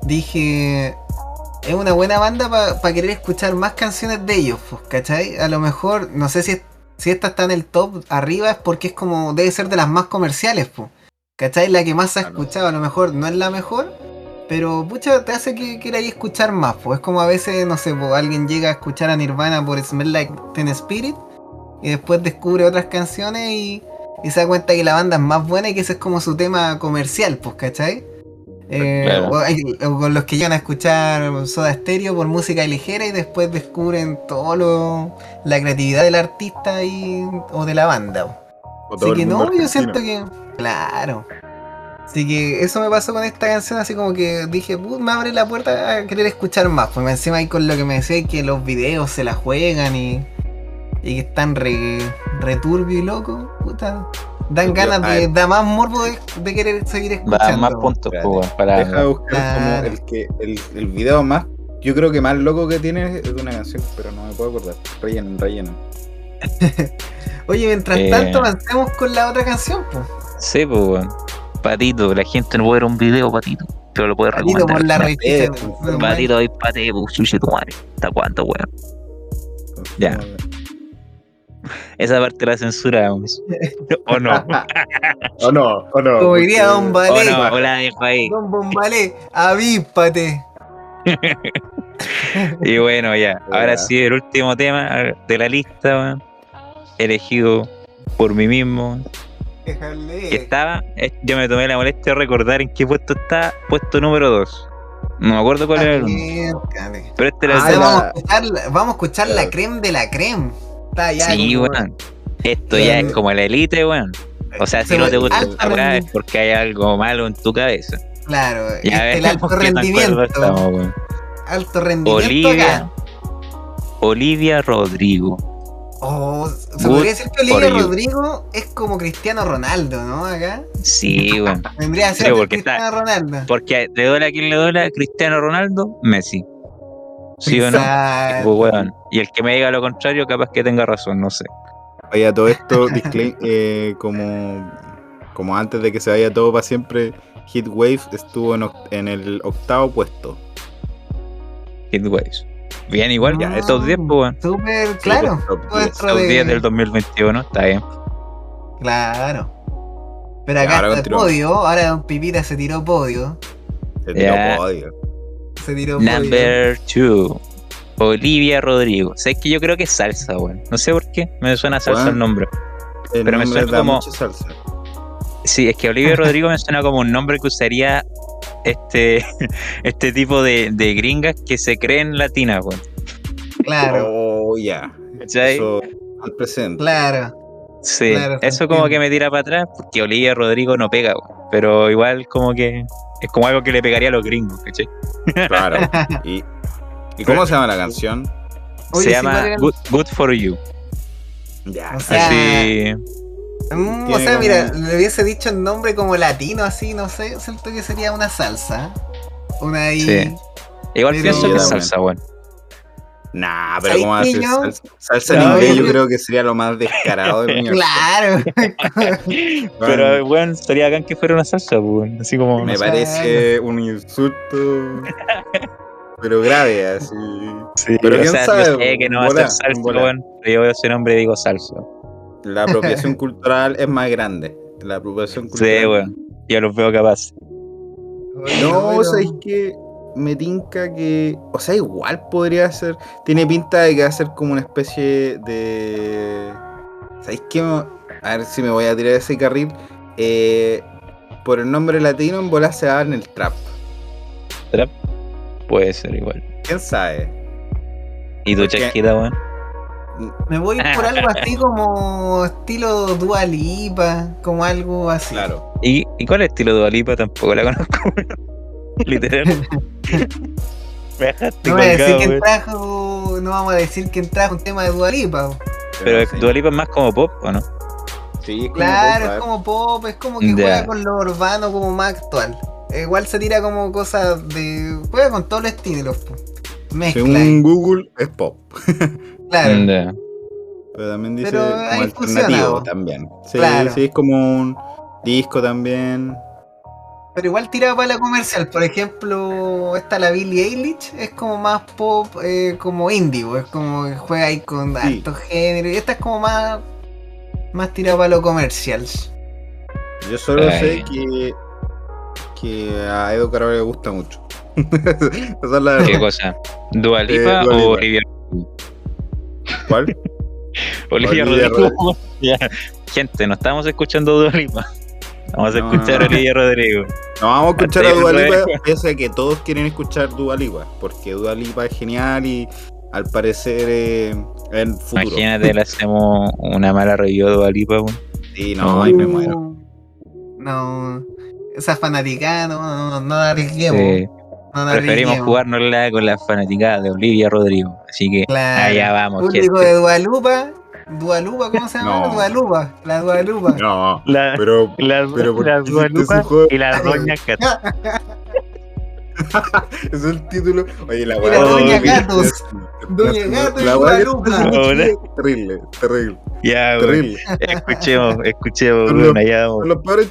dije, es una buena banda para querer escuchar más canciones de ellos, pues, ¿cachai? A lo mejor, no sé si, es- si esta está en el top arriba, es porque es como, debe ser de las más comerciales, pues, ¿cachai? La que más se ha escuchado, a lo mejor no es la mejor, pero pucha, te hace que queráis escuchar más, pues es como a veces, no sé, alguien llega a escuchar a Nirvana por Smell Like Teen Spirit y después descubre otras canciones y, y se da cuenta que la banda es más buena y que ese es como su tema comercial, pues, ¿cachai? Eh, Claro. o, hay- o con los que llegan a escuchar Soda Stereo por música ligera y después descubren todo lo, la creatividad del artista y, o de la banda. Así que no, yo siento que. Claro. Así que eso me pasó con esta canción, así como que dije, "Put, me abre la puerta a querer escuchar más. Pues encima ahí con lo que me decía que los videos se la juegan y, y que están re, re turbio y loco, puta. Dan ganas de, ver. da más morbo de, de querer seguir escuchando. más puntos, Espérate. weón. Para. Deja de buscar como el que el, el video más, yo creo que más loco que tiene es de una canción, pero no me puedo acordar. Rellenen, rellenen. Oye, mientras Eh. tanto avancemos con la otra canción, pues. Sí, pues, weón. Patito, la gente no puede ver un video, Patito. Pero lo puede Patito por la recomendar. rechicha. eh. Patito, ahí pate, pues, chuche tu madre. ¿Hasta cuánto, weón? Ya. Esa parte la censuramos. ¿O no? O no, o no. Como diría Don ¿O Balé, no? ¿O la dejo ahí? Don Bombalé, avíspate. Y bueno, ya. Ahora sí, el último tema de la lista, elegido por mí mismo. Que estaba, yo me tomé la molestia de recordar en qué puesto está, puesto número 2. No me acuerdo cuál era el número. Acércate. Pero este era el Ah, ya. vamos, a escuchar, la- vamos a escuchar la creme de la creme. Está ya Sí, como- weón. Esto ya es como la elite, weón. O sea, si Se no te gusta esta weá es porque hay algo malo en tu cabeza. Claro, Ya este, el alto rendimiento. estamos, alto rendimiento Olivia. acá. Olivia Rodrigo. Oh, se Good podría decir que Olivia. Rodrigo es como Cristiano Ronaldo, ¿no? Acá. Sí, weón. Vendría a ser porque Cristiano está- Ronaldo. Porque le duele a quien le duele, Cristiano Ronaldo, Messi. ¿Sí o no? Exacto. Pues. Y el que me diga lo contrario, capaz que tenga razón, no sé. Oye, a todo esto, eh, como, como antes de que se vaya todo para siempre, Heatwave estuvo en, oct- en el octavo puesto. Heatwaves. Bien, igual, ya. Estos 10, pues, weón. Súper, claro. pues, top todo 10. dentro Estos de- 10 del 2021, está bien. Claro. Pero acá ahora está el podio. Ahora Don Pipita se tiró podio. Se tiró podio. Se tiró podio. Number 2. Olivia Rodrigo. Sabes que yo creo que es salsa, weón. No sé por qué. Me suena salsa el nombre. El Pero me suena da como- mucha salsa. Sí, es que Olivia Rodrigo me suena como un nombre que usaría este, este tipo de, de gringas que se creen latinas, weón. Claro, Oh, ya. ¿Cachai? Eso al presente. claro. Sí, claro, eso como que me tira para atrás porque Olivia Rodrigo no pega, weón. Pero igual como que es como algo que le pegaría a los gringos, ¿cachai? Claro. ¿Y, ¿y cómo se llama la canción? Oye, se llama ¿cuál era el- Good, Good for You. Ya. O sea, Así. Mm, o sea, como- mira, le hubiese dicho el nombre como latino, así, no sé. Siento que sería una salsa. Una ahí. Sí. Igual Pero- pienso que es salsa, weón. Nah, pero ¿Sabes ¿cómo va a qué, ser yo? salsa? Salsa No, en inglés yo- creo que sería lo más descarado del universo. Claro. Pero, weón, estaría bacán que fuera una salsa, pues, weón. Así como. Me no parece un insulto, pero grave, así. Sí, pero o quién sea, sabe, yo sé que no va a ser salsa, weón. Pero yo veo ese nombre y digo salsa. La apropiación cultural es más grande. La apropiación cultural. Sí, weón. Yo los veo capaz. No, pero- ¿sabes que Me tinca que. O sea, igual podría ser. Tiene pinta de que va a ser como una especie de. ¿Sabéis qué? A ver si me voy a tirar ese carril. Eh, por el nombre latino, en bola se va en el trap. Trap. Puede ser igual. ¿Quién sabe? ¿Y tu Porque- chasquita, weón? Me voy por algo así como estilo Dua Lipa, como algo así. Claro. ¿Y, ¿Y cuál es el estilo Dualipa? Tampoco la conozco. Literal. Me dejaste No voy a decir colgado, quién weón. trajo, no vamos a decir quién trajo un tema de Dua Lipa. Pero sí. Dualipa es más como pop, ¿o no? Sí, es como Claro, pop, es ¿eh? como pop, es como que juega con lo urbano como más actual. Eh, Igual se tira como cosas de. juega con todos los estilos. Mezcla. Según Google, es pop. Claro. Pero también dice Pero como funciona, alternativo también. Sí, Claro. sí, es como un disco también. Pero igual tirado para la comercial. Por ejemplo, esta la Billie Eilish es como más pop, eh, como indie, po, es como que juega ahí con Sí. alto género. Y esta es como más, más tirado para lo comercial. Yo solo Ay. sé que, que a Edo Carvalho le gusta mucho. Esa es la verdad. ¿Qué cosa? ¿Dualipa Eh, Dua o Olivia? ¿Cuál? Olivia Olivia Rodrigo. Gente, no estamos escuchando Dualipa. Vamos a No, escuchar no. a Olivia Rodrigo. No, vamos a escuchar a Hasta ahí Dua no Lipa, es. pese a que todos quieren escuchar Dua Lipa, porque Dua Lipa es genial y al parecer eh, en futuro. Imagínate, le hacemos una mala review de Dualipa, weón. Sí, no, ahí me muero. No, esa fanaticada no, no, no la arriesguemos. Sí. Preferimos jugárnosla con la fanaticada de Olivia Rodrigo. Así que Claro. allá vamos, Público gente. de Dualupa. Dualupa, ¿cómo se llama? No. Dualupa. La Dualupa. No, La, pero, las pero ¿por ese juego? y las doñas Cat. ese es el título. Oye, la weá- Doña Gatos. Doña La- Gato y la Dualupa. Terrible, terrible, Ya, weón. terrible. Escuchemos, escuchemos, Son vamos. los peores.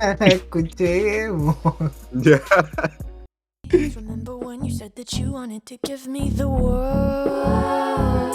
Escuchemos. Ya. Remember when you said that you wanted to give me the world?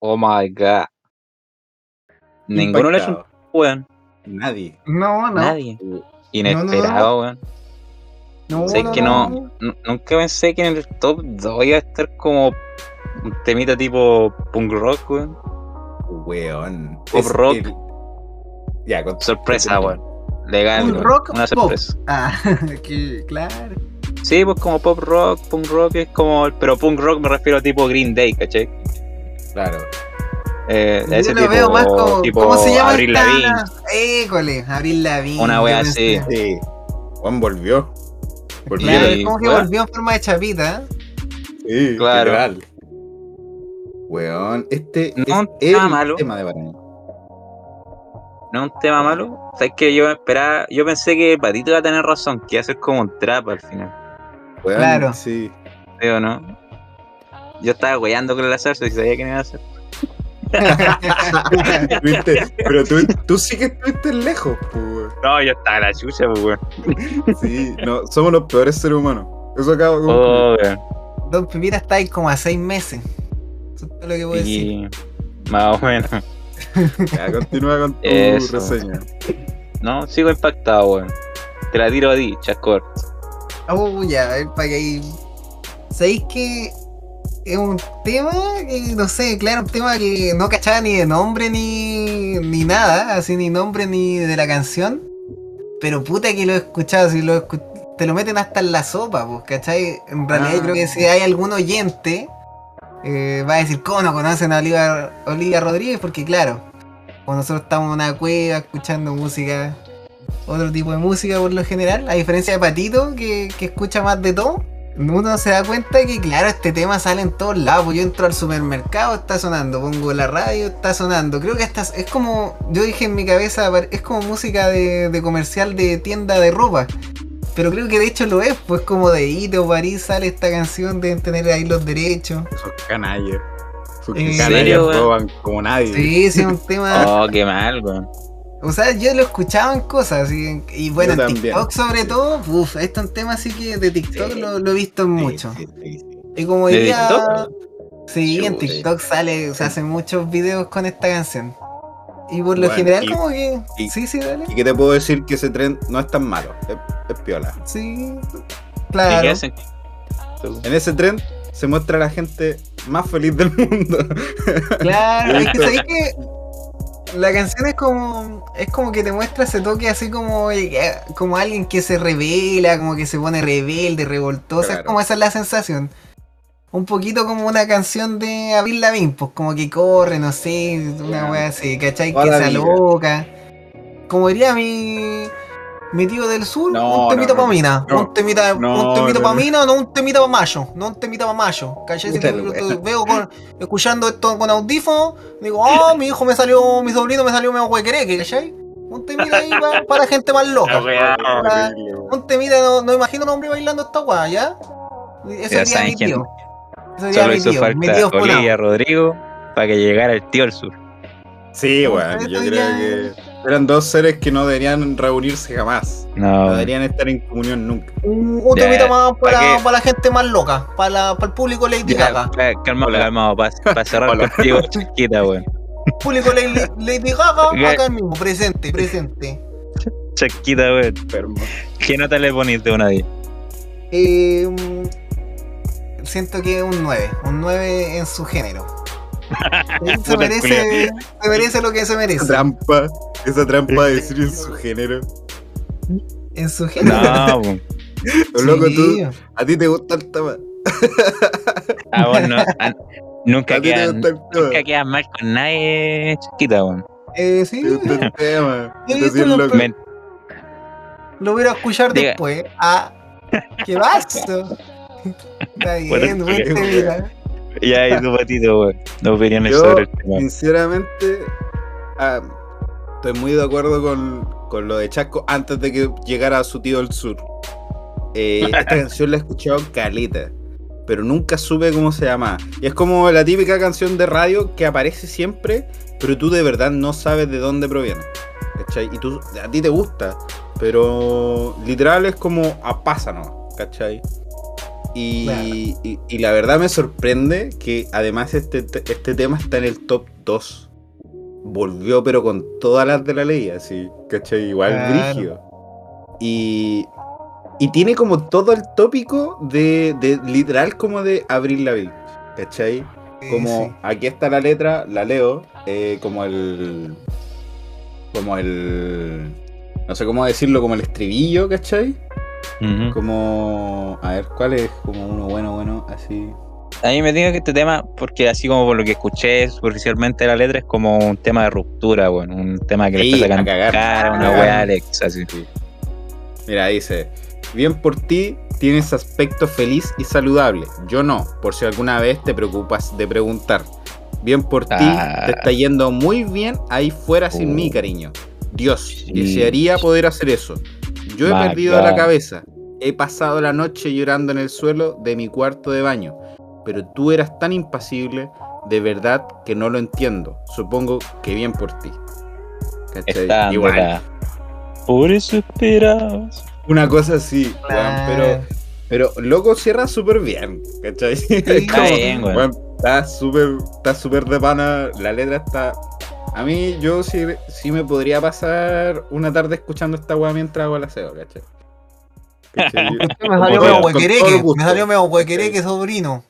Oh my god. Ninguno le hizo un weón. Nadie. No, no. Nadie. Inesperado, weón. No, Sé no, que no, nunca pensé que en el top 2 iba a estar como un temita tipo punk rock, weón. Weón. Pop Es rock. el- Ya, con Sorpresa, weón. Legal, Un weón. rock Una pop. sorpresa. Ah, que claro. Sí, pues como pop rock, punk rock es como. Pero punk rock me refiero a tipo Green Day, ¿cachai? Claro. Eh, Yo ese lo tipo, veo más como. tipo ¿Cómo se llama? Abril? Lavigne. École, Abril Lavigne. Una wea así. Sí. Juan volvió. Volvió. Claro, como que volvió en forma de chapita. Sí, Claro. literal. Weón, este No es el malo. tema de Paraná. No es un tema malo. ¿Sabes que Yo esperaba, yo pensé que Patito iba a tener razón, que iba a ser como un trap al final. Weón, Claro. Sí. ¿Sí o no? Yo estaba weyando con la salsa y sabía que no iba a hacer. ¿Viste? Pero tú, tú sí que estuviste lejos, pues, weón. No, yo estaba a la chucha, pues, weón. Sí, no, somos los peores seres humanos. Eso acabo de concluir. Oh, weón. Don Pipita está ahí como a seis meses. Eso es todo lo que puedo decir. Y más o menos. Ya, continúa con tu Eso. reseña. No, sigo impactado, weón. Te la tiro a ti, Chascor. Oh, ya, a ver, para que ahí. ¿Sabéis que es un tema que, no sé, claro, un tema que no cachaba ni de nombre ni, ni nada, así ni nombre ni de la canción? Pero puta que lo he escuchado, si lo te lo meten hasta en la sopa, pues, ¿cachai? En realidad yo Ah. creo que si hay algún oyente, eh, va a decir, ¿cómo no conocen a Olivia, Olivia Rodríguez? Porque claro, cuando nosotros estamos en una cueva escuchando música, otro tipo de música por lo general, a diferencia de Patito, que, que escucha más de todo, uno se da cuenta que, claro, este tema sale en todos lados. Pues yo entro al supermercado, está sonando, pongo la radio, está sonando. Creo que hasta es como, yo dije en mi cabeza, es como música de, de comercial de tienda de ropa. Pero creo que de hecho lo es, pues como de Ito, París sale esta canción, deben tener ahí los derechos. Esos canallas. Esos ¿En canallas roban como nadie. Sí, sí, es un tema. Oh, qué mal, weón. O sea, yo lo escuchaba en cosas, y, y bueno, Yo en también. TikTok sobre todo, uff, este es un tema así que de TikTok Sí. lo, lo he visto en Sí, mucho. sí, sí, sí. Y como ¿De diría, TikTok? sí, en. TikTok sale, se hacen muchos videos con esta canción. Y por lo Bueno, general y- como que, y- sí, sí, dale, ¿Y qué te puedo decir que ese tren no es tan malo? Es, es piola. sí, ¿Y claro. qué hacen? En ese tren se muestra a la gente más feliz del mundo. Claro, es que sabéis que la canción es como es como que te muestra ese toque así como eh, como alguien que se revela, como que se pone rebelde, revoltosa, es como esa es la sensación. Un poquito como una canción de Avril Lavigne, pues como que corre, no sé, una wea así, ¿cachai? Que se aloca. Como diría mi mi tío del sur, No, un temita no, para mina, No. un temita, No, un temita no, para no. mina, no un temita para mayo, no un temita para mayo. ¿Cachai? Si veo con, escuchando esto con audífono, digo, oh, mi hijo me salió, mi sobrino me salió medio huequereque, ¿cachai? Un temita ahí pa- para gente más loca. Ah, Un temita, no, no imagino un hombre bailando esta weá, ¿ya? Eso Ya diría saben mi tío. Eso diría Solo mi hizo tío, mi falta tío funado. Olivia Rodrigo para que llegara el tío al sur. Sí, No, bueno, yo creo que eran dos seres que no deberían reunirse jamás. No No, deberían estar en comunión nunca. Un, un más ¿pa' para, para la gente más loca, para, la- para el público Lady ya, Gaga. ca- calmado, calmado, para cerrar Hola. contigo, chiquita, weón. Público Lady, Lady Gaga, Ga- acá mismo, presente, presente. Chasquita, weón. ¿Qué nota le ponís de una 10? Eh, mm, siento que es un 9, un 9 en su género. se, merece, se merece lo que se merece. Trampa. Esa trampa de decir en su género. En su género. No, loco, tú. A ti te gusta el tema. Ah, bueno, no, nunca A te quedan, tema. nunca quedas mal con nadie, Chasquita, weón. Eh, sí, Te gusta el tema. Te lo voy a escuchar Diga. después. Ah, ¿qué pasa? Está bien, Bueno. Ya hay tu patito, weón. Dos opiniones Yo, sobre el tema. Sinceramente, ah, estoy muy de acuerdo con, con lo de Chasco antes de que llegara su tío del sur. Eh, esta canción la he escuchado caleta, pero nunca supe cómo se llama. Y es como la típica canción de radio que aparece siempre, pero tú de verdad no sabes de dónde proviene. ¿Cachai? Y tú, a ti te gusta, pero literal es como a pásano, ¿cachai? Y, Claro. y- y la verdad me sorprende que además este, te- este tema está en el top 2. Volvió pero con todas las de la ley, así, ¿cachai? Igual Claro. brígido. Y, y tiene como todo el tópico de, de literal como de Abril Lavigne, ¿cachai? Sí, Como sí. aquí está la letra, la leo, eh, como el. Como el. No sé cómo decirlo, como el estribillo, ¿cachai? Como. A ver, ¿cuál es? Como uno bueno, bueno, así. A mí me diga que este tema, porque así como por lo que escuché superficialmente la letra, es como un tema de ruptura, weón. Un tema que Sí, le está a sacando cagar. cara, una cagar. weá Alex, así. Mira, dice. Bien por ti, tienes aspecto feliz y saludable. Yo no, por si alguna vez te preocupas de preguntar. Bien por ti, Ah. te está yendo muy bien ahí fuera sin Uh. mí, cariño. Dios, Sí. desearía poder hacer eso. Yo he My perdido God. la cabeza. He pasado la noche llorando en el suelo de mi cuarto de baño. Pero tú eras tan impasible, de verdad que no lo entiendo. Supongo que bien por ti. ¿Cachai? Está Igual. Por eso esperabas. Una cosa así, weón, Claro. pero, pero loco cierra súper bien, ¿cachai? Es Está bien, weón. weón, está súper, está súper de pana, la letra está. A mí, yo sí, sí me podría pasar una tarde escuchando esta weá mientras hago el aseo, ¿cachai? ¿Cachai? Me salió medio huequereque, me gusto. salió medio huequereque, sobrino.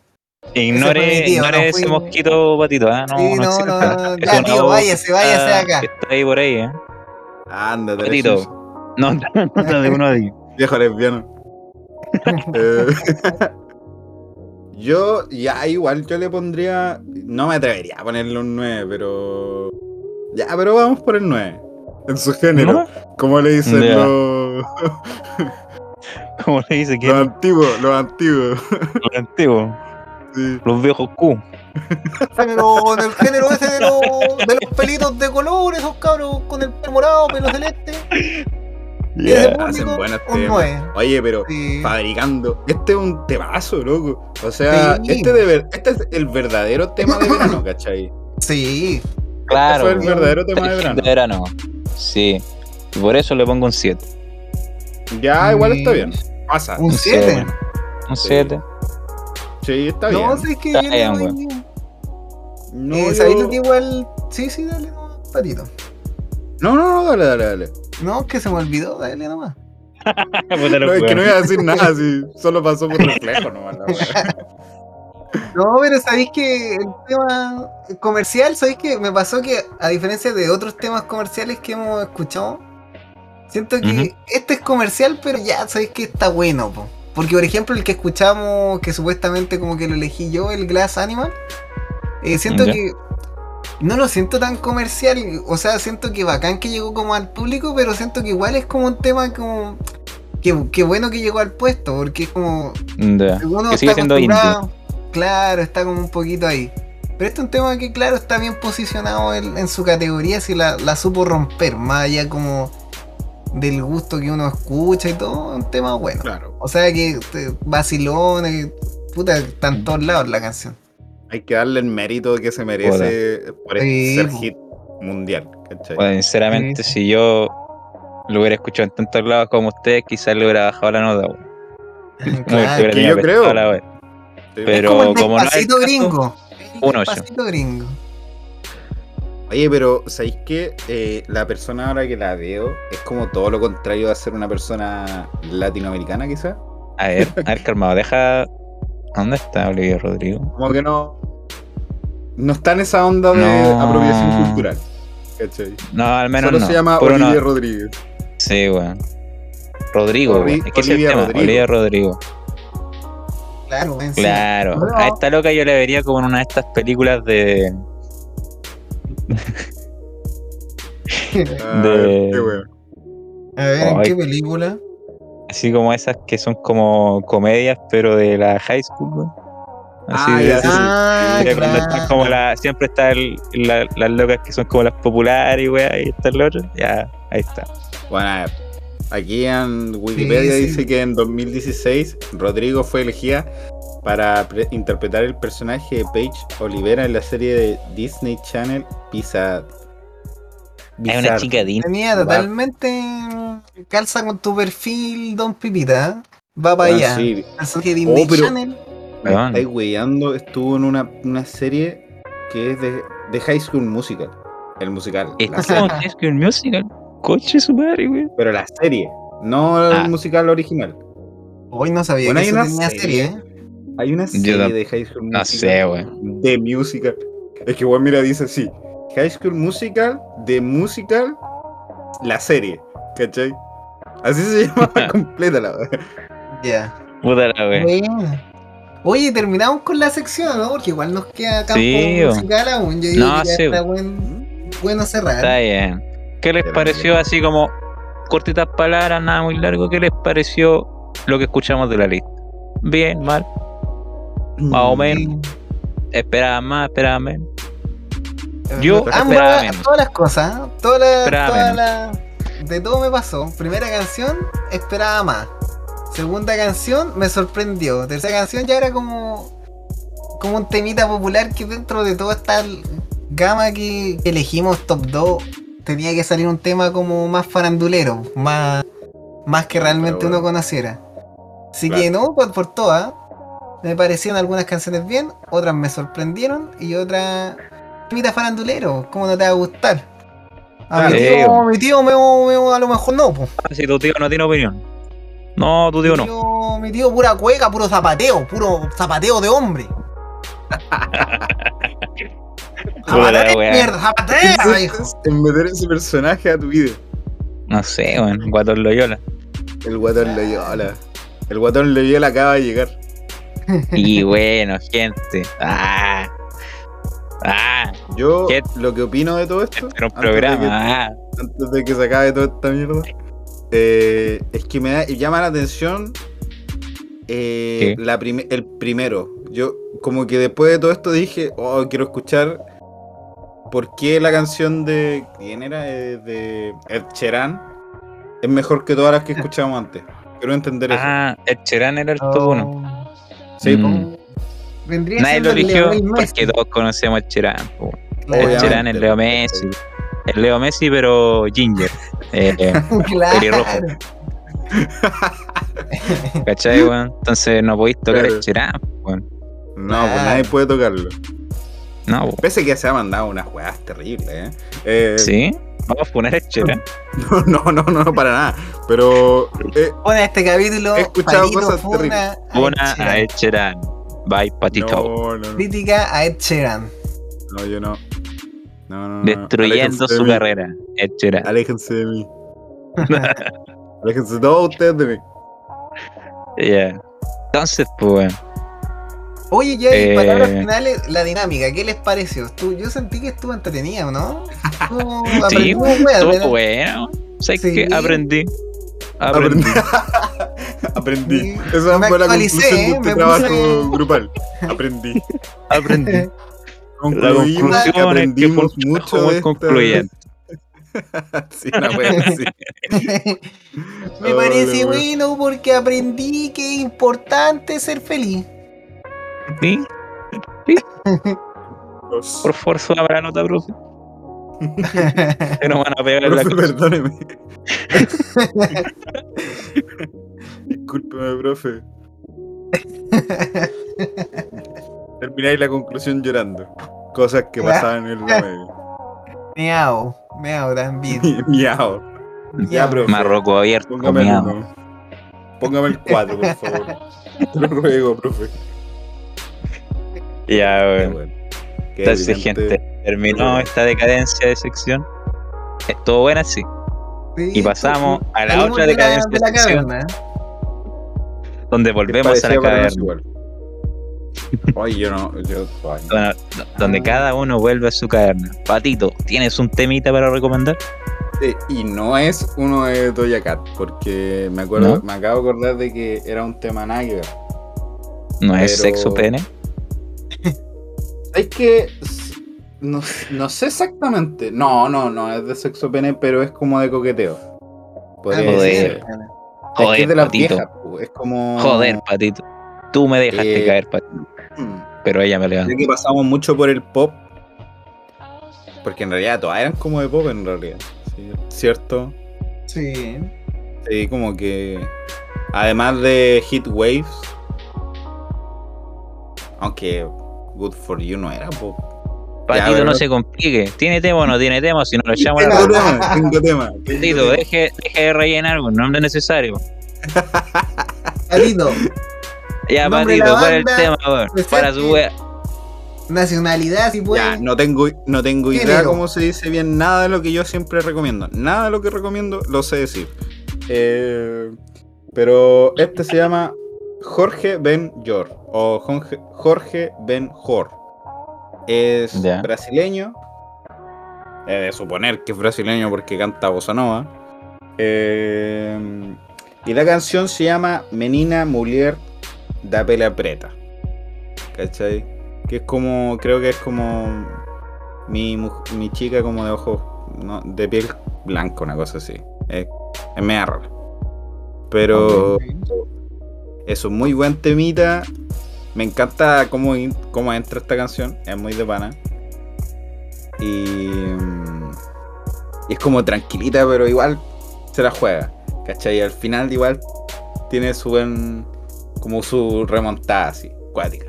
Ignore, tío, ignore no ese fui- mosquito, patito, ¿ah? No, Sí, no, no, no, ya, tío, váyase, váyase de acá. que Está ahí por ahí, ¿eh? Ándate, Patito. No, no, no, de uno a diez. Viejo lesbiano. Yo, ya igual, yo le pondría. No me atrevería a ponerle un 9, pero. Ya, pero vamos por el 9. En su género. ¿No? Como le dicen los, Como le dice que los antiguos, los antiguos. los antiguos, Sí. los viejos Q. Género, en el género ese de los, de los pelitos de color, esos cabros con el pelo morado, pelo celeste. Hacen un temas. 9. Oye, pero Sí. fabricando. Este es un temazo, loco. O sea, Sí. este, de ver- este es el verdadero tema de verano, ¿cachai? Sí, Claro. Este fue el verdadero tema de de verano. verano. Sí. Y por eso le pongo un 7. Ya, igual está bien. Pasa. un Sí, 7. bueno. Un Sí. 7. Sí, está bien. No, sí, es que Está bien, weón. No, eh, yo- ¿sabéis lo que igual? Sí, sí, dale nomás, patito. no, no, no, dale, dale, dale. No, que se me olvidó, dale nomás. No, es que no iba a decir nada, si solo pasó por reflejo nomás. No, pero sabéis que el tema comercial, sabéis que me pasó que, a diferencia de otros temas comerciales que hemos escuchado, siento que este es comercial, pero ya sabéis que está bueno, po. Porque, por ejemplo, el que escuchamos, que supuestamente como que lo elegí yo, el Glass Animal, eh, siento Ya. que no lo siento tan comercial. O sea, siento que bacán que llegó como al público, pero siento que igual es como un tema como. Que, que bueno que llegó al puesto, porque es como. Ya. Uno Que sigue está siendo acostumbrado- Claro, está como un poquito ahí. Pero este es un tema que, claro, está bien posicionado en, en su categoría, si la, la supo romper, más allá como del gusto que uno escucha y todo, es un tema bueno. Claro, O sea que vacilones, puta, está en todos lados la canción. Hay que darle el mérito que se merece por Sí, ser hit mundial, ¿cachai? Bueno, sinceramente, Sí. si yo lo hubiera escuchado en tantos lados como ustedes, quizás le hubiera bajado la nota. weón. No, Claro, hubiera que yo creo. la wea. Sí. pero es como el como no es caso, gringo. un ocho. Despacito gringo. Oye, pero ¿sabéis qué? Eh, la persona ahora que la veo es como todo lo contrario a ser una persona latinoamericana, quizás. A ver, a ver, calmado, deja. ¿Dónde está Olivia Rodrigo? Como que no. No está en esa onda de No. apropiación cultural. ¿Cachai? No, al menos Solo no. se llama Puro no. Olivia Rodríguez. Sí, weón. Rodrigo, weón. Es que ese es el Olivia tema, Rodrigo. Olivia Rodrigo. Claro, sí. Claro. No. A esta loca yo le vería como en una de estas películas de. Ah, De- qué bueno. A ver, ¿en Ay. qué película? Así como esas que son como comedias, pero de la high school, weón. Así Ah, de- ya, sí, sí. Ah, de cuando están como la, siempre está el- la- las locas que son como las populares, weá, y está el otro. Ya, ahí está. Bueno, a ver, aquí en Wikipedia Sí, sí. dice que en 2016 Rodrigo fue elegida para pre- interpretar el personaje de Paige Olivera en la serie de Disney Channel Bizarre. Hay una chica de Tenía totalmente calza con tu perfil, Don Pipita. Va para Ah, allá. sí, Personaje de Disney Oh, pero- Channel. Me Weón. estáis weyando, estuvo en una, una serie que es de, de High School Musical. El musical. como High School Musical. Coche su madre, weón. Pero la serie, no Ah. el musical original. Hoy no sabía Bueno, que hay eso una tenía serie. serie, ¿eh? Hay una serie de High School No Musical. sé, weón. de musical. Es que bueno, mira, dice así. High School Musical, de musical, la serie. ¿Cachai? Así se llama completa la. Ya. Puta la wea. Oye, terminamos con la sección, ¿no? Porque igual nos queda campo Sí, musical aún. Yo digo No, que ya sí, está o- buen, bueno cerrar. Está bien. ¿Qué les pareció así como cortitas palabras, nada muy largo? ¿Qué les pareció lo que escuchamos de la lista? Bien, mal, más o menos. Esperaba más, esperaba menos. Yo Ambas- esperaba menos. todas las cosas, ¿eh? todas las, todas las- de todo me pasó. Primera canción, esperaba más. Segunda canción, me sorprendió. Tercera canción ya era como, como un temita popular que dentro de toda esta gama que, elegimos top 2 tenía que salir un tema como más farandulero, más, más que realmente bueno. uno conociera. Así Claro. que no, por, por todas. Me parecieron algunas canciones bien, otras me sorprendieron y otras temita farandulero, ¿cómo no te va a gustar? A mi tío, mi tío me, me- a lo mejor no, pues. Ah, si tu tío no tiene opinión. No, tu tío mi, no. tío, mi tío pura cueca, puro zapateo, puro zapateo de hombre. Zapatea, mierda, zapatea, hijo. en meter ese personaje a tu vida. No sé, weón. Guatón Loyola. El guatón Loyola. El guatón Loyola acaba de llegar. Y bueno, gente. Ah. Ah. Yo ¿Qué? lo que opino de todo esto, Era un antes de que- programa. Ah. antes de que se acabe toda esta mierda, eh, es que me da- llama la atención eh, ¿Qué? la prim- el primero. Yo como que después de todo esto dije, oh, quiero escuchar por qué la canción de... ¿Quién era? Eh, de Ed Sheeran es mejor que todas las que escuchamos antes. Quiero entender eso. Ah, el Cherán era el top 1. Oh, Sí, Mm. Vendría Nadie lo el eligió porque todos conocemos al Cherán. po. claro. El Obviamente. Cherán es Leo Messi. El Leo Messi, pero Ginger. Eh, pelirrojo. Claro. ¿Cachai, weón? Entonces no podéis tocar Claro. el Cherán, weón. No, pues nadie puede tocarlo. No, po. Pese que se ha mandado unas weas terribles, ¿eh? Eh, ¿Sí? Vamos a poner el Cherán. No, no, no, no, para nada. Pero eh, Pone este capítulo. He escuchado Palito cosas Ed Una a Ed Sheeran. Bye, Patito. no, no, no, Crítica a Ed Sheeran. no, yo no. No, no, no. Destruyendo Aléjense su carrera. Sheeran. Aléjense de mí. Aléjense todos ustedes de mí. Ya. Entonces, pues, weón. Oye, ya Eh. palabras finales, la dinámica, ¿qué les pareció? Estu- yo sentí que estuvo entretenida, ¿o ¿no? Estuvo- Sí, Estuvo bueno. ¿Sabes Sí. qué? Aprendí. Aprendí. Aprendí. Esa Me fue la conclusión de ¿eh? este trabajo puse- grupal. Aprendí. Aprendí. La conclusión es que mucho muy concluyente. Sí, una wea así. Me Oh, parece bueno porque aprendí que es importante ser feliz. ¿Sí? Por favor, suba la nota, profe. Que nos van a pegar en la cruz. perdóneme. Discúlpeme, profe. Termináis la conclusión llorando. Cosas que pasaban en la medio. Meao, meao también. Miau. Ya, profe. Marroco abierto, Póngame el comiado. uno. Póngame el 4, por favor. Te lo ruego, profe. Ya, bueno. Qué Entonces, evidente. gente, terminó esta decadencia de sección. Estuvo buena, sí. Sí, Y pasamos a la salimos otra de la- decadencia de la de sección, caverna. donde volvemos a la caverna. Oye, yo no. Yo, Bueno, donde Ah. cada uno vuelve a su caverna. Patito, ¿tienes un temita para recomendar? Sí, y no es uno de Doja Cat, porque me acuerdo, ¿No? me acabo de acordar de que era un tema ver. ¿No es sexo pene? Es que no, no sé exactamente. No, no, no es de sexo pene, pero es como de coqueteo. Podría Ah, Joder. Es que Joder, es de las patito. viejas, es como. Joder, patito. Tú me dejaste Eh, caer, patito. Mm. Pero ella me levantó. Ya que pasamos mucho por el pop. Porque en realidad todas eran como de pop en realidad. ¿sí? ¿Cierto? Sí. Sí, como que. Además de Hit Waves. Aunque Good for You no era pop. Patito, no no- se complique. ¿Tiene tema o no tiene tema? Si no lo a la tema, tengo tema. tengo Patito, tema. deje, deje de rellenar con nombre necesario. Patito, Ya, Patito, ¿cuál es el tema, weón? Para su wea. nacionalidad, si puede. Ya, no tengo, no tengo idea cómo se dice bien nada de lo que yo siempre recomiendo. Nada de lo que recomiendo lo sé decir. Eh, pero este se llama Jorge Ben Jor o Jorge, Ben Jor. Es brasileño. He de suponer que es brasileño porque canta bossa nova. Eh, y la canción se llama Menina Mulher da Pela Preta. ¿Cachai? Que es como, creo que es como mi, mi chica como de ojos, no, de piel blanca, una cosa así. Es, es media rara. Pero es un muy buen temita. Me encanta cómo, cómo entra esta canción. Es muy de pana. Y, y es como tranquilita, pero igual se la juega. ¿Cachai? Al final igual tiene su buen... Como su remontada así, cuática.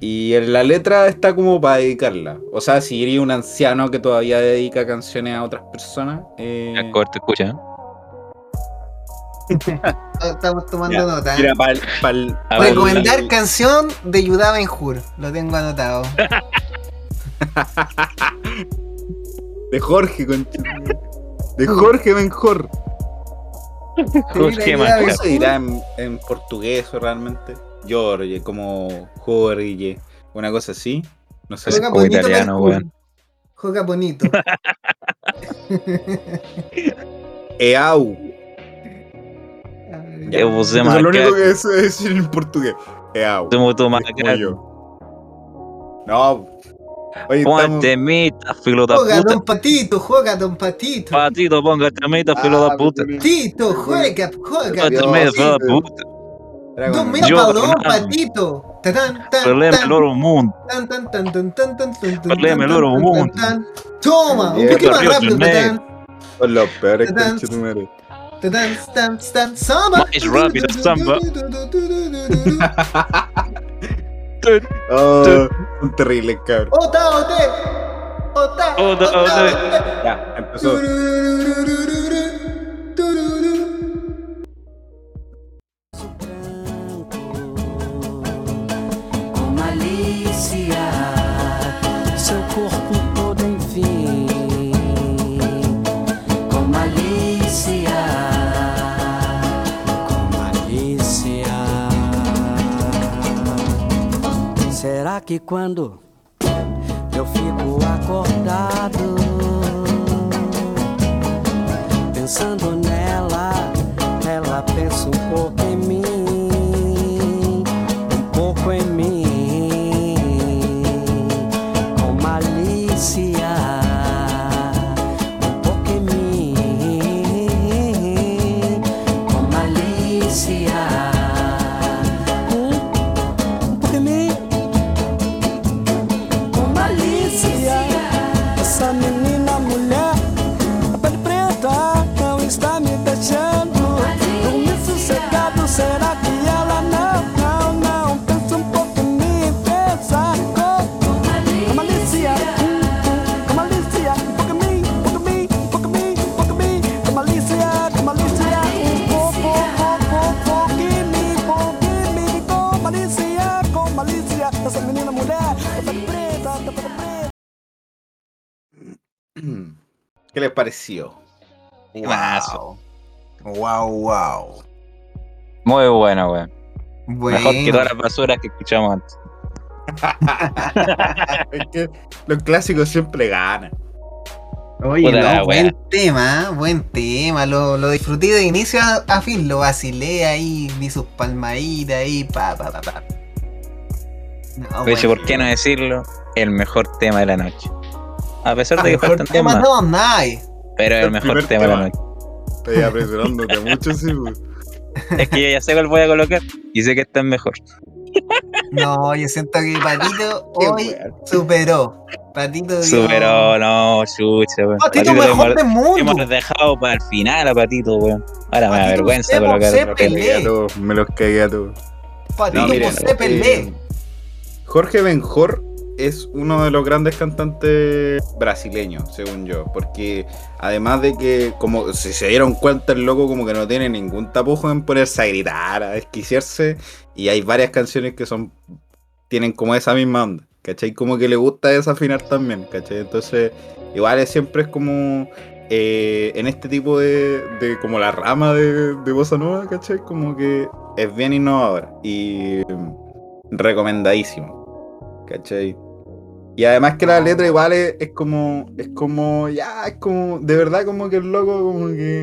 Y en la letra está como para dedicarla. O sea, si eres un anciano que todavía dedica canciones a otras personas. eh, corte, escucha. Estamos tomando ya, nota. mira, pa'l- pa'l- A pa'l- ver, Recomendar canción de Yudá Benjur. Lo tengo anotado. De Jorge. De Jorge Benjor. ¿Cómo se dirá en, en portugués o realmente? Jorge, como Jorge, una cosa así. No sé. Juega como bonito italiano, weón. Juega bonito. Eau. Ay, Eu vou dizer Eso es lo único que sé decir en portugués. Eau. Es. No. Oye, Ponte estamos... mita, filo de puta. Juega, don Patito, juega, don Patito. Patito, póngate mita, filo de ah, puta. Patito, juega, juega. Póngate mita, filo de puta. Don mita, don Patito. Problema el oro mundo. Problema el oro mundo. Toma, un poquito más rápido, Tatán. Son los peores que tú eres. Tatán, tan, tan, samba. Más rápido, samba. Oh, son terribles, cabrón. Ota, ote. Ota, Ota, ota, ote. ote. Ya, empezó. Que quando eu fico acordado, pensando nela, ela pensa um pouco pareció? Temazo. Wow, wow. Muy bueno, weón. Bueno. Mejor que todas las basuras que escuchamos antes. es que los clásicos siempre ganan. Oye, Puta la no, buen tema, buen tema. Lo, lo disfruté de inicio a, fin, lo vacilé ahí, vi sus palmaditas ahí, pa, pa, pa, pa. No, De hecho, bueno. ¿por qué no decirlo? El mejor tema de la noche. A pesar Ah, de que mejor faltan tema temas, no, nice. Pero es el El mejor tema de la noche. Estoy apresurándote mucho, sí. pues. Es que yo ya sé cuál voy a colocar y sé que este es mejor. No, yo siento que Patito hoy superó. Patito dio- Superó, no, chucha, weón. Patito Patito lo mejor del mundo. hemos dejado para el final a Patito, weón. Ahora me da vergüenza Sebo colocar se otro Me los pelea. cagué a todos, me los cagué a todos. Patito No, miren, José Pelé. eh, Jorge Benjor es uno de los grandes cantantes brasileños, según yo, porque además de que, como si se dieron cuenta, el loco como que no tiene ningún tapujo en ponerse a gritar, a desquiciarse, y hay varias canciones que son tienen como esa misma onda, ¿cachai? Como que le gusta desafinar también, ¿cachai? Entonces, igual es- siempre es como eh, en este tipo de, como la rama de, de bossa nova, ¿cachai? Como que es bien innovador y mm, recomendadísimo, ¿cachai? Y además que la letra igual es, es como, es como, ya, es como, de verdad como que el loco como que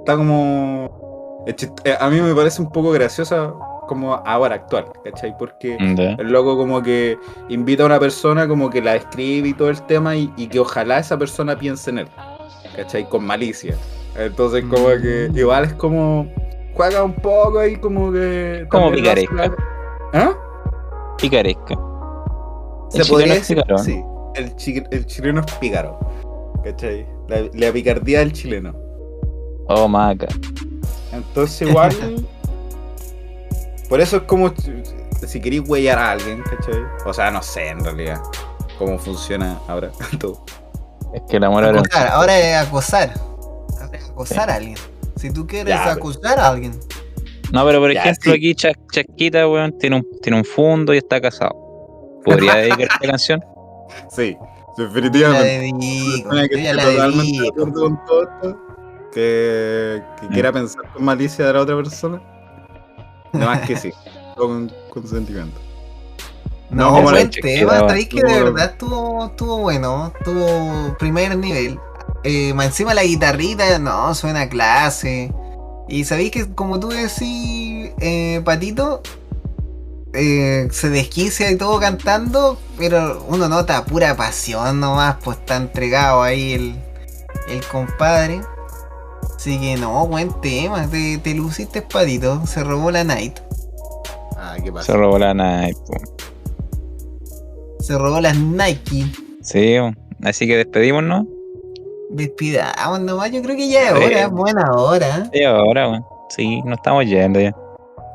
está como, eh, a mí me parece un poco graciosa como ahora actual, ¿cachai? Porque el loco como que invita a una persona como que la escribe y todo el tema y, y que ojalá esa persona piense en él, ¿cachai? Con malicia. Entonces como que Mm. igual es como, juega un poco ahí como que... Como picaresca. ¿Ah? Picaresca. Se El chileno podría es decir, sí. El, chi- el chileno es pícaro. ¿Cachai? La, la picardía del chileno. Oh, maca. Entonces igual... por eso es como si queréis huellar a alguien, ¿cachai? O sea, no sé en realidad cómo funciona ahora todo. Es que el amor Acosar, ahora es acosar. Ahora es acosar a alguien. Si tú quieres Ya, pero- acosar a alguien. No, pero por Ya, ejemplo, sí. aquí Chas- Chasquita, weón, tiene un, tiene un fondo y está casado. ¿Podría dedicar esta canción? Sí, definitivamente. que yo ya esté la totalmente de dedico. acuerdo con todo esto, que, que Mm. quiera pensar con malicia de la otra persona. No más que sí, con consentimiento. No, como la buen tema. Sabéis que de Estuvo- verdad estuvo, estuvo bueno. Tuvo primer nivel. Eh, más encima la guitarrita, no, suena clase. Y sabéis que como tú decís, eh, Patito, eh, se desquicia y todo cantando, pero uno nota pura pasión nomás, pues está entregado ahí el, el compadre. Así que no, buen tema, te, te luciste Patito, se robó la night. Ah, ¿qué pasa? Se robó la night, po. Se robó las Nike. Sí, así que despedímonos. Despidamos nomás, yo creo que ya es Sí. hora, buena hora. Y ahora, weón. Sí, nos estamos yendo ya.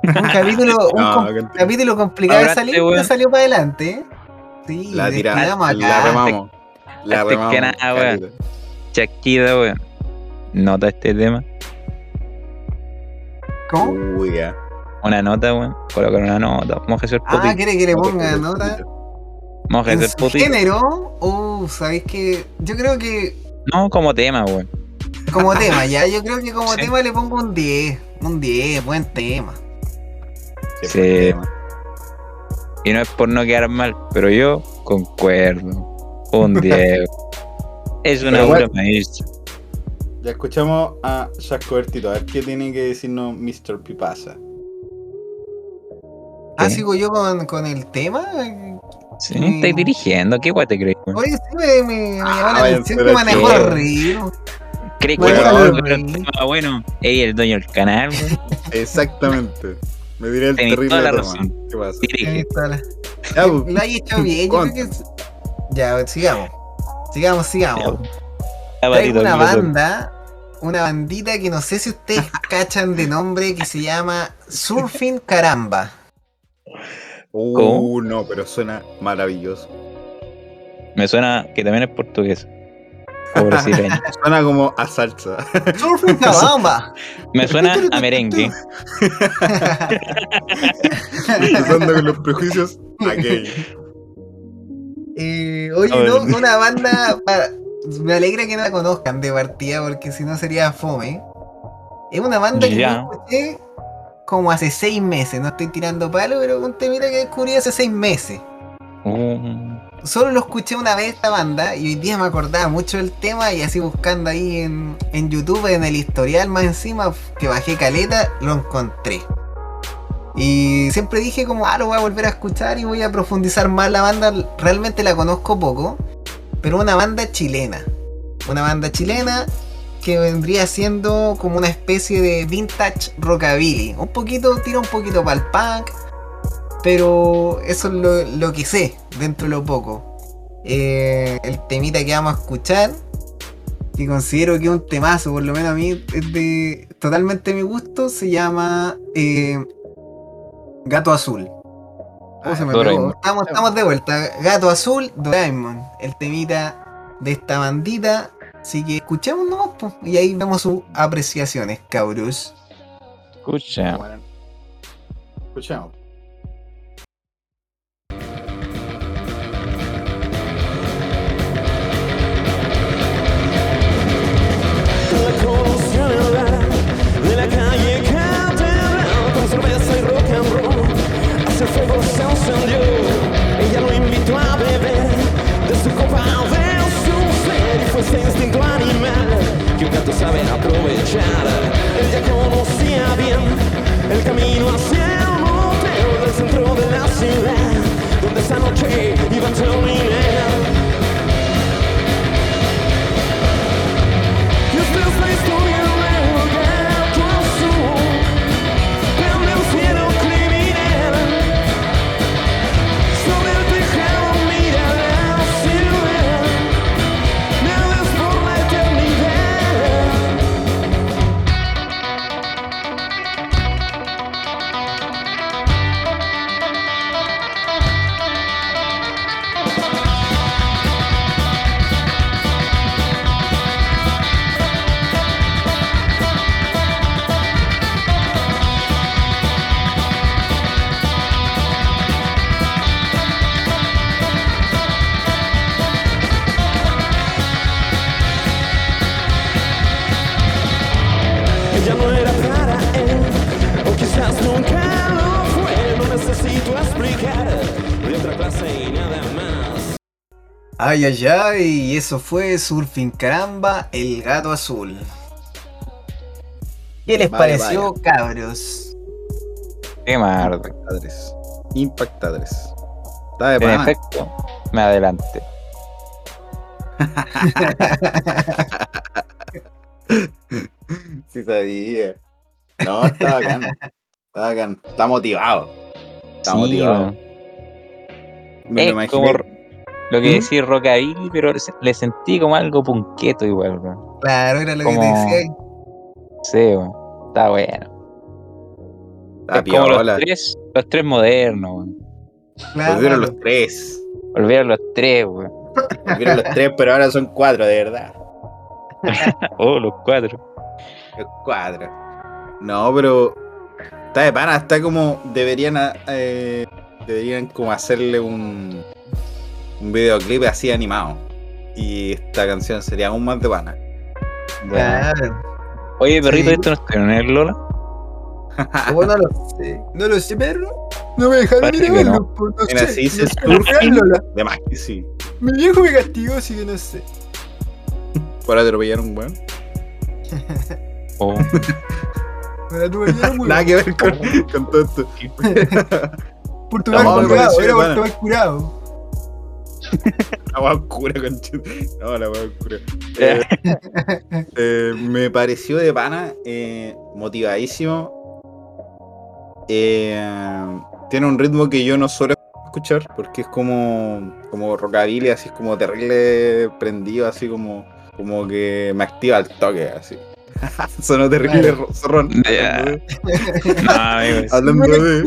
Un capítulo, un No, com- que- capítulo complicado de salir, pero weón. salió para adelante. ¿eh? Sí, La tiramos, la remamos. La Antes que remamos. nada, weón. weón. Nota este tema. ¿Cómo? Uy, ya. Una nota, weón. Colocar una nota. Mojes el Ah, potito. quiere que le ponga nota. Mojes el potito. género, uh, sabéis que yo creo que No, como tema, weón. como tema, ya, yo creo que como Sí. tema le pongo un 10. Un 10, buen tema. Tema. Y no es por no quedar mal, pero yo concuerdo. Un 10. es una Pero obra maestra. Ya escuchamos a Jack Cobertito. A ver qué tiene que decirnos Mr. Pipasa. Ah, sigo yo con, con el tema. Sí, Mm. estáis dirigiendo. ¿Qué guay te crees? Oye, sí me, me, me Ah, atención que manejó ritmo. ¿Crees que Bueno, bueno, bueno, pero sí. el tema bueno? Ey, el dueño del canal. Exactamente. Me diré el Tenés terrible toda la toma. razón. ¿Qué pasa? Dirige. Ya, pues, Lo hecho bien, yo creo que. es- Ya, sigamos. Sigamos, sigamos. Ya, Traigo patito, una banda, una bandita que no sé si ustedes cachan de nombre que se llama Surfing Caramba. Uh, ¿Cómo? no, pero suena maravilloso. Me suena que también es portugués. Brasileño. Suena como a salsa. Surfing Cabamba. Me suena a merengue. Empezando con los prejuicios a gay. Eh, oye, no, una banda. me alegra que no la conozcan de partida porque si no sería fome. Es una banda que yo escuché como hace seis meses. No estoy tirando palo, pero un temita que descubrí hace seis meses. Uh, Solo lo escuché una vez esta banda y hoy día me acordaba mucho del tema y así buscando ahí en, en YouTube, en el historial más encima, que bajé caleta, lo encontré. Y siempre dije como, ah, lo voy a volver a escuchar y voy a profundizar más la banda. Realmente la conozco poco, pero una banda chilena. Una banda chilena que vendría siendo como una especie de vintage rockabilly. Un poquito, tira un poquito para el punk, pero eso es lo, lo que sé dentro de lo poco. Eh, el temita que vamos a escuchar, que considero que es un temazo, por lo menos a mí es de totalmente mi gusto, se llama eh, Gato Azul. Se me Doraemon. pegó. Estamos, estamos de vuelta. Gato Azul, Doraemon. El temita de esta bandita. Así que escuchemos nomás, po, y ahí vemos sus apreciaciones, cabros. escucha. Bueno, escuchamos. Se encendió, ella lo invitó a beber de su copa de su ser y fue ese instinto animal que un gato sabe aprovechar. Ella conocía bien el camino hacia el motel del centro de la ciudad, donde esa noche iba a terminar. De otra clase y nada más. Ay, ay, ay, y eso fue Surfing Caramba, el gato azul. ¿Qué les Vaya, pareció, cabros? Qué mardo. Impactadres. Impactadres. Está de En pana. efecto, me adelante. Sí sabía. No, está bacán. Está bacán. Está motivado. Está Sí, motivado. weón. Me lo Es como lo que ¿Mm? decía Rockabilly, pero le sentí como algo punqueto igual, weón. Claro, era lo que te decía. ahí. Sí, weón. Está bueno. Está es como los tres, los tres modernos, weón. Claro, Volvieron los tres. Volvieron los tres, weón. Volvieron los tres, pero ahora son cuatro, de verdad. Oh, los cuatro. Los cuatro. No, pero. Está de pana, está como. Deberían. eh, deberían como hacerle un. Un videoclip así animado. Y esta canción sería aún más de pana. Claro. Oye, perrito, Sí. ¿esto no está en el Lola? ¿Cómo no lo sé? No lo sé, perro. No me dejaron Parece ir a que verlo, no. pues, no Mira, sé. si dice No sé, surfing, Lola. de más que sí. Mi viejo me castigó, así que no sé. Por atropellar a un weón. Oh, Nada que ver con, con todo esto. Por tomar No, me curado, era por pana. tomar curado. La weá oscura, conchito. No, la weá oscura. Eh, eh, me pareció de pana, eh, motivadísimo. Eh, tiene un ritmo que yo no suelo escuchar porque es como, como rockabilly, así es como terrible prendido, así como, como que me activa el toque, así. Sonó terrible Claro. ro- zorrón. De- no, amigo. Hablando de.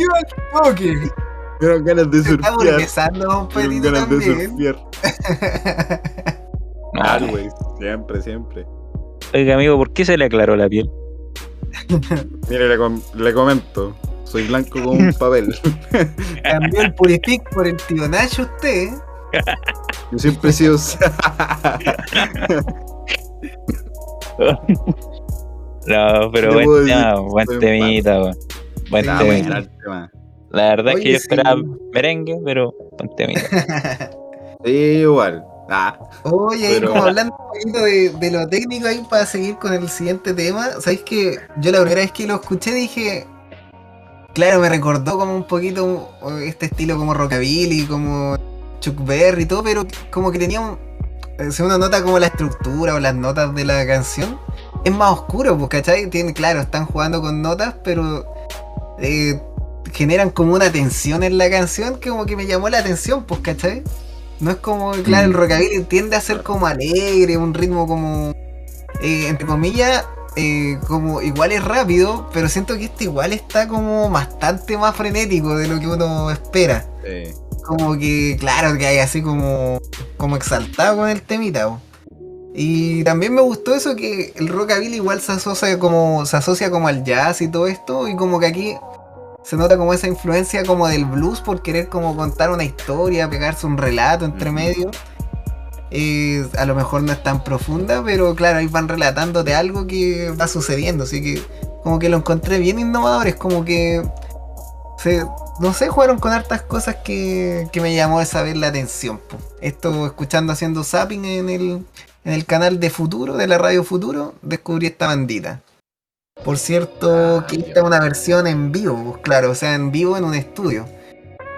dieron ganas de surfear. un Me dieron ganas de también. surfear. No, Always. Siempre, siempre. Oiga, amigo, ¿por qué se le aclaró la piel? Mire, le, com- le comento. Soy blanco como un papel. Cambió el Purific por el tío Nacho usted. ¿eh? Yo siempre he sido. No, pero ¿Qué buen decir? buen temita, weón. Buen Sí, temita. bueno. La verdad es que yo esperaba sí. merengue, pero buen temita. Sí, igual. Ah, Oye, ahí Pero- como hablando un poquito de, de lo técnico ahí para seguir con el siguiente tema, ¿sabéis que yo la primera vez que lo escuché dije, claro, me recordó como un poquito este estilo como rockabilly, como Chuck Berry y todo, pero como que tenía un, eh, si uno nota como la estructura o las notas de la canción, es más oscuro, pues, ¿cachai? Tiene, claro, están jugando con notas, pero eh, generan como una tensión en la canción que como que me llamó la atención, pues, ¿cachai? No es como, claro, el Mm. rockabilly tiende a ser como alegre, un ritmo como, eh, entre comillas, eh, como igual es rápido, pero siento que este igual está como bastante más frenético de lo que uno espera. sí. Como que, claro, que hay así como, como exaltado con el temita. Y también me gustó eso que el rockabilly igual se asocia como, se asocia como al jazz y todo esto, y como que aquí se nota como esa influencia como del blues por querer como contar una historia, pegarse un relato entre medio. Eh, a lo mejor no es tan profunda, pero claro, ahí van relatándote algo que va sucediendo, así que como que lo encontré bien innovador, es como que se, no sé, jugaron con hartas cosas que, que me llamó esa vez la atención. po. Esto escuchando haciendo zapping en el, en el canal de Futuro, de la radio Futuro, descubrí esta bandita. Por cierto, Ah, que esta es una versión en vivo, pues claro, o sea, en vivo en un estudio.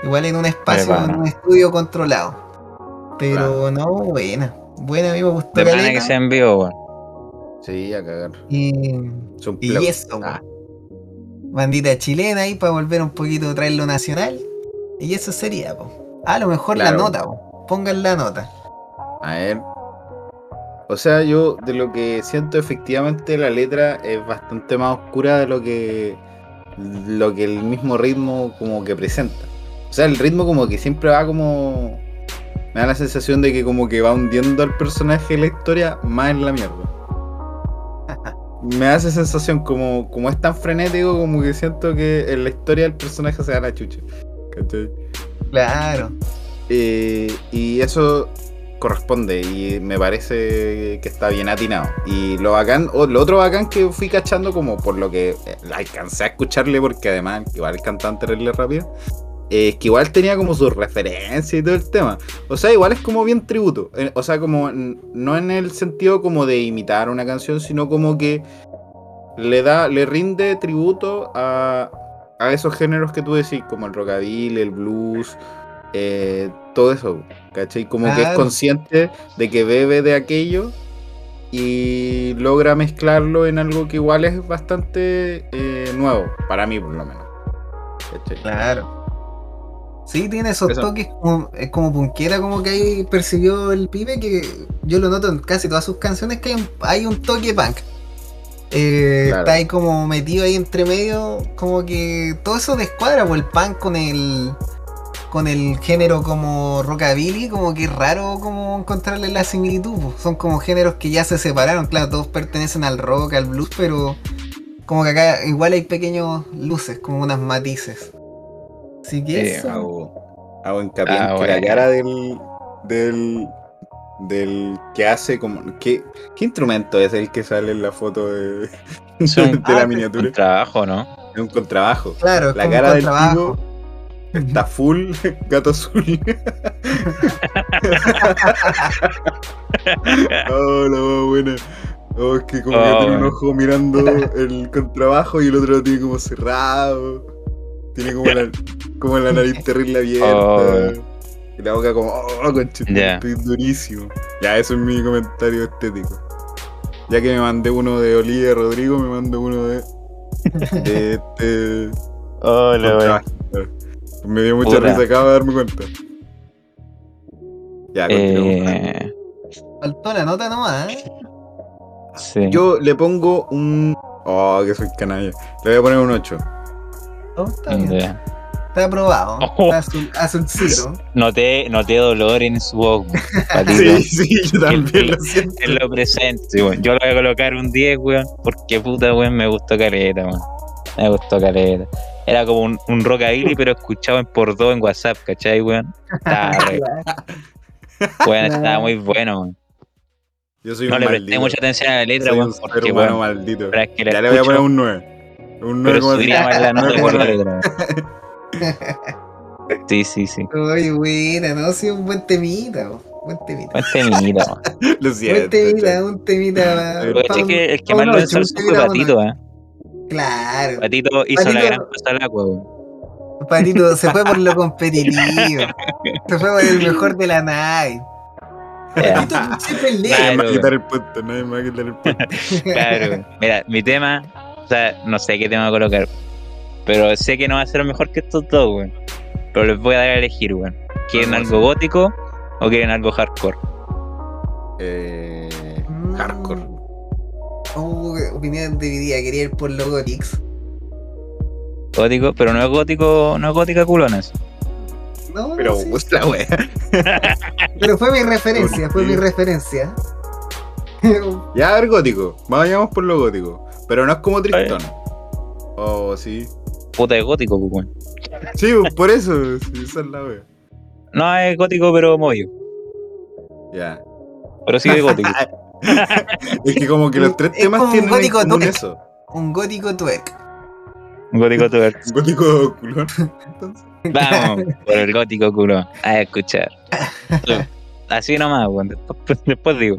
Igual en un espacio, en un estudio controlado. Pero no, buena. Buena, a mí me gustó De que se envió, weón. Sí, a cagar. Y, eso, Ah, bandita chilena ahí para volver un poquito a traer lo nacional. Y eso sería, po. A lo mejor Claro. la nota, po. Pongan la nota. A ver. O sea, yo de lo que siento efectivamente la letra es bastante más oscura de lo que lo que el mismo ritmo como que presenta. O sea, el ritmo como que siempre va como me da la sensación de que como que va hundiendo al personaje de la historia más en la mierda. Me da esa sensación como como es tan frenético como que siento que en la historia del personaje se da la chucha. ¿Cachai? Claro. Eh, y eso corresponde y me parece que está bien atinado. Y lo bacán, o lo otro bacán que fui cachando como por lo que eh, alcancé a escucharle porque además igual el cantante era rápido. Es que igual tenía como sus referencias y todo el tema. O sea, igual es como bien tributo. eh, O sea, como no en el sentido como de imitar una canción, sino como que le da, le rinde tributo a, a esos géneros que tú decís, como el rockabilly, el blues, eh, todo eso, ¿cachai? Como que es consciente de que bebe de aquello y logra mezclarlo en algo que igual es bastante eh, nuevo, para mí por lo menos. ¿cachai? Claro. Sí, tiene esos Eso. toques como, es como punquera, como que ahí percibió el pibe, que yo lo noto en casi todas sus canciones, que hay un, hay un toque punk. Eh, Claro. Está ahí como metido ahí entre medio, como que todo eso descuadra, pues el punk con el con el género como rockabilly, como que es raro como encontrarle la similitud. Son como géneros que ya se separaron, claro, todos pertenecen al rock, al blues, pero como que acá igual hay pequeños luces, como unas matices. Así que Sí, eso. Hago, hago hincapié en Ah, que la cara del, del, del que hace como... ¿qué, ¿Qué instrumento es el que sale en la foto de, Es un- de la Ah, miniatura? Un trabajo, ¿no? Es un contrabajo. Claro, es La cara del tipo está full gato azul. oh, la más buena. Oh, es que como que Oh, tiene un bueno. ojo mirando el contrabajo y el otro lo tiene como cerrado. Tiene como la, como la nariz terrible abierta. Oh. Y la boca como, oh, conchito, Ya. estoy durísimo. Ya, eso es mi comentario estético. Ya que me mandé uno de Olivia Rodrigo, me mando uno de, de este Hola, contrabajo. Me dio mucha risa, acabo de darme cuenta. Ya, continuamos. Eh, Faltó la nota nomás, ¿eh? sí. Yo le pongo un. Oh, que soy canalla. Le voy a poner un 8. Oh, está bien. Está aprobado. Oh. Está azul, azulcito. Noté, noté dolor en su. Patito. Sí, sí, yo también lo siento. En lo presente, weón. Yo le voy a colocar un 10, weón. Porque puta, weón, me gustó caleta, weón. Me gustó caleta. Era como un, un rockabilly, pero escuchado en por dos en WhatsApp, ¿cachai, weón? Estaba, re- weón, estaba muy bueno, weón. Yo soy No un le maldito. presté mucha atención a la letra, Soy weón, un porque, weón, maldito. pero es que la Ya le voy a poner un 9. Un pero 9,5. subiría más la nota que la 9,9. letra, weón. Sí, sí, sí. Oye, buena, ¿no? Sí, un buen temita, bo. buen temita. Buen temita, weón. Lo Buen siento. temita, chay. un temita. Pero es que el que más un lo ensalzó fue temita Patito, ¿eh? Claro. Patito hizo la gran cosa al agua, weón. Patito se fue por lo competitivo. se fue por el mejor de la nave. Patito siempre es Claro. Nadie me va a quitar el punto, nadie me va a quitar el punto. Claro, mira, mi tema, o sea, no sé qué tema colocar, pero sé que no va a ser mejor que estos dos, weón. Pero les voy a dar a elegir, weón. ¿Quieren Vamos. algo gótico o quieren algo hardcore? Eh, hardcore. Oh, opinión dividida, quería ir por los Gothics. Gótico, pero no es gótico, no es gótica culonas. No, Pero sí, pues la wea. pero fue mi referencia, fue mi referencia. Ya, a ver, gótico. Vayamos por lo gótico. Pero no es como Tristón. Oh, sí. Puta es gótico, pues, weón. Sí, pues, por eso. Sí, esa es la wea. No es gótico, pero moyo. Ya. Pero sí es gótico. Es que como que los tres Es temas como un tienen en gótico común twerk. eso. Un gótico twerk. gótico twerk. Un gótico culón. Entonces. Vamos, por el gótico culón. A escuchar. Así nomás, weón. Después, después digo.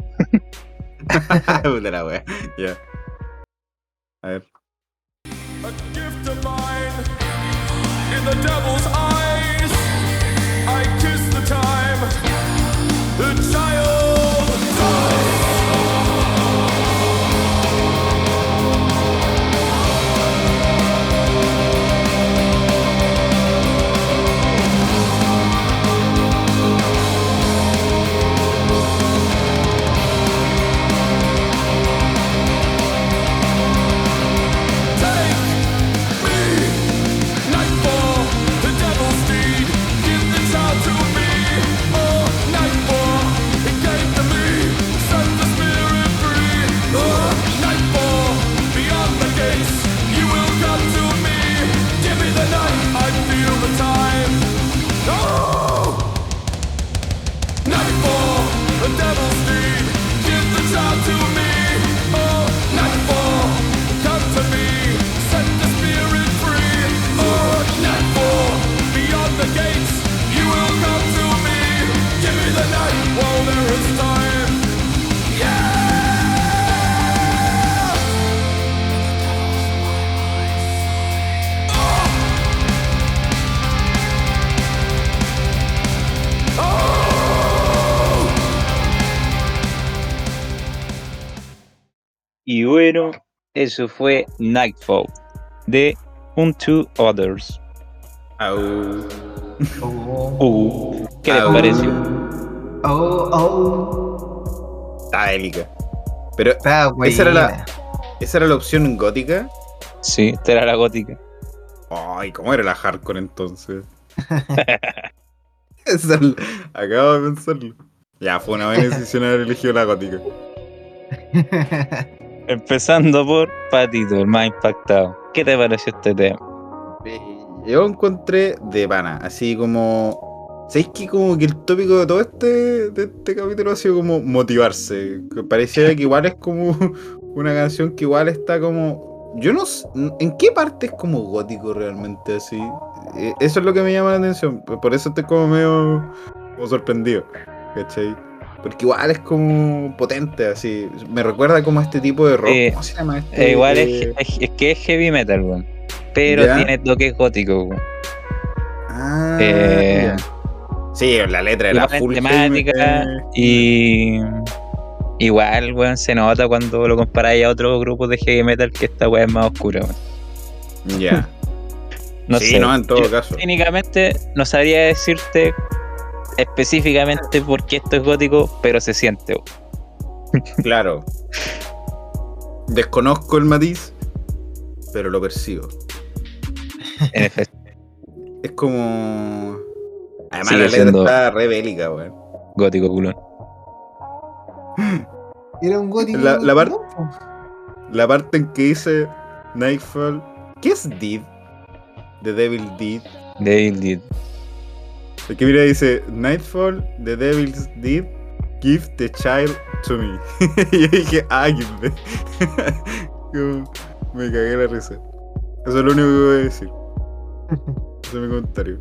Puta la wea. Ya. A ver. A gift of mine in the devil's Bueno, eso fue Nightfall de Unto Others. Oh, Uh, ¿Qué les pareció? oh, oh. Está élica. Pero Está. Esa era la- esa era la opción gótica. Sí, esta era la gótica. Ay, ¿cómo era la hardcore entonces? Acabo de pensarlo. Ya, fue una buena decisión haber elegido la gótica. Empezando por Patito, el más impactado. ¿Qué te pareció este tema? Yo encontré de pana, así como. ¿Sabéis que como que el tópico de todo este, de este capítulo ha sido como motivarse? Parecía que igual es como una canción que igual está como. Yo no sé. ¿En qué parte es como gótico realmente así? Eh, Eso es lo que me llama la atención. Por eso estoy como medio como sorprendido. ¿Cachai? Porque igual es como potente, así. Me recuerda como a este tipo de rock. Eh, ¿Cómo se llama este? Eh, igual Eh, es, es- es que es heavy metal, weón. Pero Ya. tiene toques góticos, weón. Ah, Eh. Sí, la letra Igual en full temática y igual, weón, se nota cuando lo comparáis a otros grupos de heavy metal que esta weá es más oscura, weón. Ya. No sí, sé. no, en todo Yo caso. Técnicamente no sabría decirte específicamente por qué esto es gótico, pero se siente. Claro. Desconozco el matiz, pero lo percibo. En efecto. es como. Además, Sigue la letra siendo- está re bélica, weón. Gótico culón. Era un gótico. La- la par- ¿no? La parte en que dice Nightfall. ¿Qué es Did? The Devil Did. Devil Did. Que mira dice Nightfall, The Devil's Did. Give the child to me. y yo dije, ah, the. Como, me cagué la risa. Eso es lo único que voy a decir. Ese es mi comentario.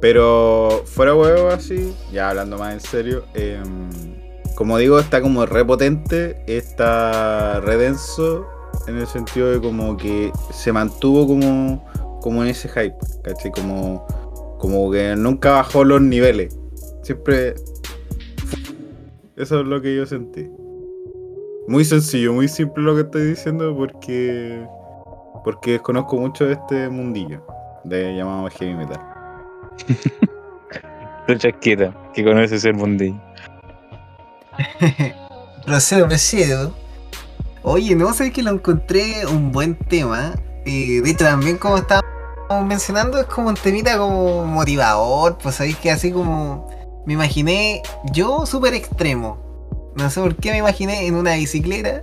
Pero fuera huevo así, ya hablando más en serio, em, como digo, está como repotente, está redenso en el sentido de como que se mantuvo como, como en ese hype, ¿cachai? Como, como que nunca bajó los niveles. Siempre... Eso es lo que yo sentí. Muy sencillo, muy simple lo que estoy diciendo porque... Porque desconozco mucho de este mundillo de llamado heavy metal. Tu chasquita, que conoces el mundillo. Procedo, procedo. Oye, no sé que lo encontré un buen tema. Eh, de hecho, también como estábamos mencionando, es como un temita como motivador. Pues sabéis que así como me imaginé yo súper extremo. No sé por qué me imaginé en una bicicleta.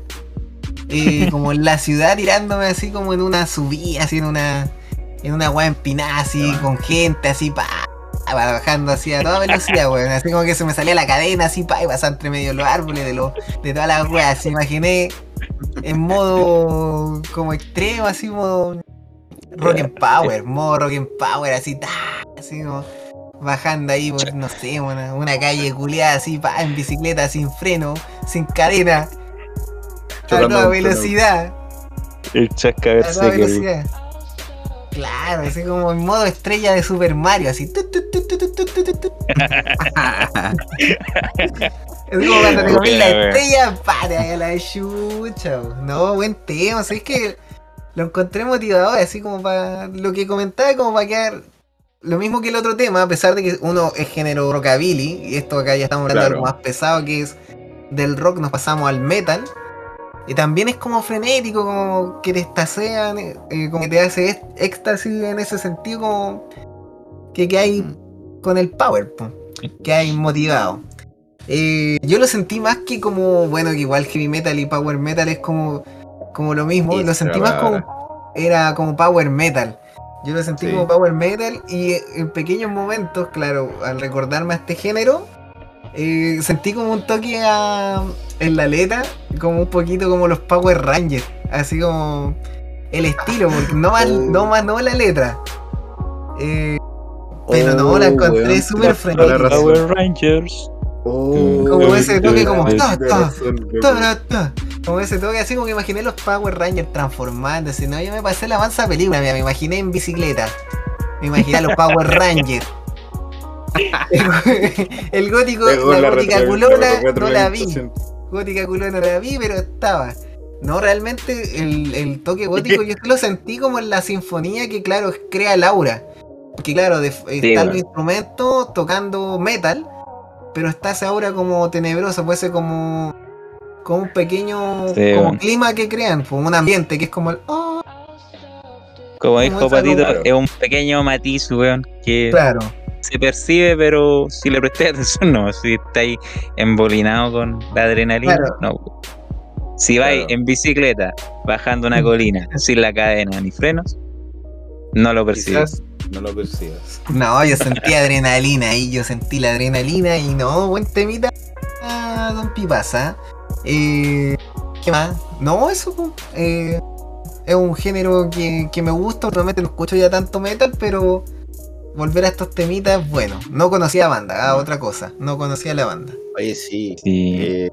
eh, como en la ciudad tirándome así como en una subida, así en una. En una weá empinada así, con gente así, pa, bajando así a toda velocidad, weón. Así como que se me salía la cadena así, pa, y pasaba entre medio de los árboles, de, los, de todas las weas. Se imaginé en modo como extremo, así modo Rock Power, modo Rock and Power, así, ta, así como bajando ahí por, no sé, una, una calle culiada así, pa, en bicicleta, sin freno, sin cadena, Chocando a toda velocidad. El chascaver A toda. Claro, así como en modo estrella de Super Mario, así. Tu, tu, tu, es como cuando te comí la estrella, para la chucha. No, buen tema, o que lo encontré motivador, así como para lo que comentaba, como para quedar lo mismo que el otro tema, a pesar de que uno es género rockabilly, y esto acá ya estamos hablando de algo más pesado que es del rock, nos pasamos al metal. Y también es como frenético, como que te estasean, eh, como que te hace éxtasis en ese sentido, como que, que hay con el power, po, que hay motivado. Eh, yo lo sentí más que como, bueno, que igual heavy metal y power metal es como, como lo mismo, Esa lo sentí más como, era como power metal. Yo lo sentí Sí. como power metal y en pequeños momentos, claro, al recordarme a este género, eh, sentí como un toque a- en la letra, como un poquito como los Power Rangers, así como el estilo, porque no más, Oh. no más no la letra. Eh, pero no, la Oh, encontré súper frenética. Power Rangers. Oh, Como ese toque como. Como ese toque así como que imaginé los Power Rangers transformándose. No, yo me pasé la mansa película, me imaginé en bicicleta. Me imaginé a los Power Rangers. El, gótico, la gótica culona no la vi. Gótica culona no la vi, pero estaba. No, realmente el, el toque gótico yo lo sentí como en la sinfonía que claro, crea Laura. Que claro, de- bueno. los instrumentos tocando metal, pero está esa aura como tenebrosa, puede ser como, como un pequeño Sí, como bueno. clima que crean, como un ambiente que es como el oh, Como dijo Patito, claro. es un pequeño matiz, weón, que claro. se percibe, pero si le presté atención, no. Si estáis embolinado con la adrenalina, Claro. no. Si vais en bicicleta bajando una colina sin la cadena ni frenos, no lo percibes. Quizás no lo percibas. No, yo sentí adrenalina ahí, yo sentí la adrenalina y no, buen temita, ah, Don Pipasa. Eh, ¿Qué más? No, eso po, eh, es un género que, que me gusta, últimamente no escucho ya tanto metal, pero volver a estos temitas es bueno. No conocía la banda, ah, otra cosa, no conocía la banda. Oye, sí. Sí. eh,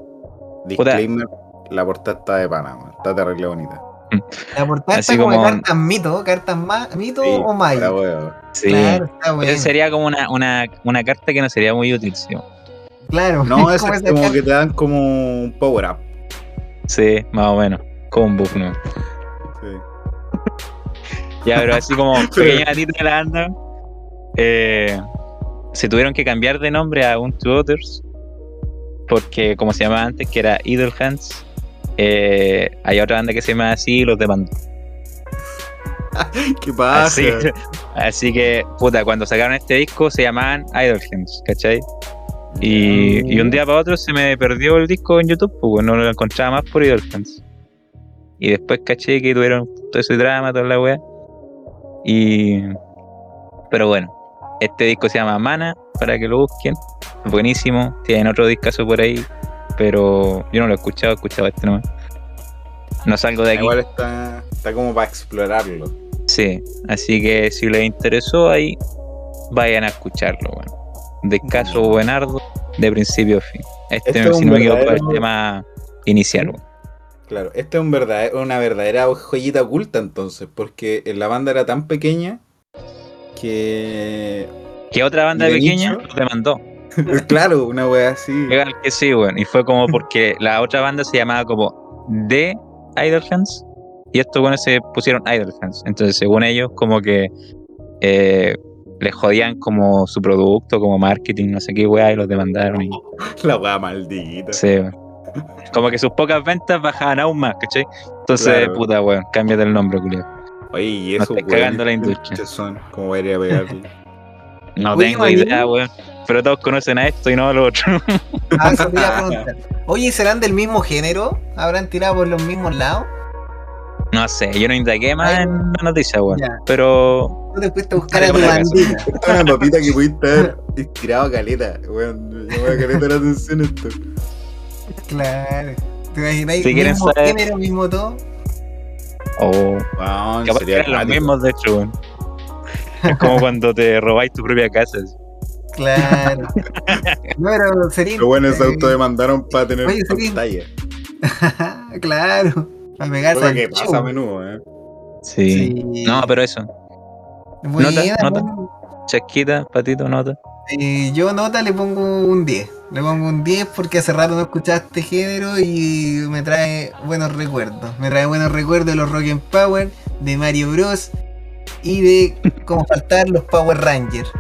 disclaimer, la portada está de pana, man. Está terrible bonita. La portada Así está como, como- cartas mito, cartas ma- mito Sí, o huevo. sí. Claro, está bueno. Esa sería como una, una, una carta que no sería muy útil, sí. Claro, No, es como que te dan como un power up. Sí, más o menos. Como un buff, ¿no? Sí. Ya, pero así como pequeño gatito de la banda, eh, se tuvieron que cambiar de nombre a Un to Others, porque como se llamaba antes, que era Idle Hands, eh, hay otra banda que se llama así, los demandó. ¿Qué pasa? Así, Así que, puta, cuando sacaron este disco se llamaban Idolhens, ¿cachai? Y, y un día para otro se me perdió el disco en YouTube, pues no lo encontraba más por Idolhens. Y después caché que tuvieron todo ese drama, toda la wea. Y. Pero bueno, este disco se llama Mana, para que lo busquen. Buenísimo. Tienen otro discazo por ahí, pero yo no lo he escuchado, he escuchado este nomás. No salgo de aquí. Igual está, está como para explorarlo. Sí, así que si les interesó ahí, vayan a escucharlo, bueno. Descaso buenardo, de principio a fin. Este, Este es si no me equivoco, es el verdadero- tema inicial, weón. Claro, esta es un verdad- una verdadera joyita oculta entonces, porque la banda era tan pequeña que... Que otra banda ¿Y de pequeña lo demandó. claro, una wea así. Legal que sí, weón. Y fue como porque la otra banda se llamaba como The Idol Fans. Y estos buenos se pusieron Idol Fans. Entonces, según ellos, como que eh, les jodían como su producto, como marketing, no sé qué weá, y los demandaron. Y, La wea maldita. sí, weón. Como que sus pocas ventas bajaban aún más, ¿cachai? Entonces, Claro. puta, weón, cámbiate el nombre, culio. Oye, y No eso, estés cagando la industria. Son, como va a ir a pegarle. No Oye, tengo idea, weón. Pero todos conocen a esto y no a lo otro. Ah, eso te iba a preguntar. Oye, ¿serán del mismo género? ¿Habrán tirado por los mismos lados? No sé, yo no indagué más Ay, en la noticia, weón. ya. Pero ¿No te fuiste a buscar a tu bandita? Esta es una papita que pudiste haber inspirado a caleta. Weón, llamó a caleta la atención esto. Claro. ¿Te imaginas? Si quieren mismo saber- género, mismo todo. Oh, Weón, capaz que sería eran los mismos, de hecho, weón. Es como cuando te robáis tu propia casa. así. Claro. No, pero sería. Pero bueno, se eh, autodemandaron para tener Oye, sería- pantalla. claro. Para pegarse Cosa que pasa a menudo, eh. Sí. Sí. No, pero eso. Buena, nota. bueno. Chasquita, patito, nota. Eh, yo nota le pongo un 10. Le pongo un 10 porque hace rato no escuchaba este género y me trae buenos recuerdos. Me trae buenos recuerdos de los Rock and Power, de Mario Bros. y de como faltar los Power Rangers.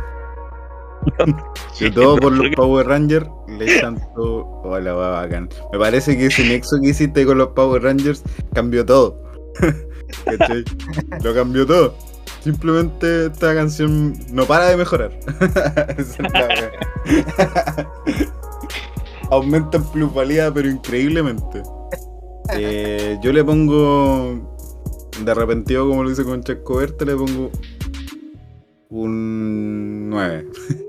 Y todo por los Power Rangers le todo. Hola, va bacán. Me parece que ese nexo que hiciste con los Power Rangers cambió todo. ¿Cachai? Lo cambió todo. Simplemente esta canción no para de mejorar. Aumenta en plusvalía, pero increíblemente. Eh, yo le pongo. De arrepentido, como lo hice con Chasco Verte, le pongo. Un 9.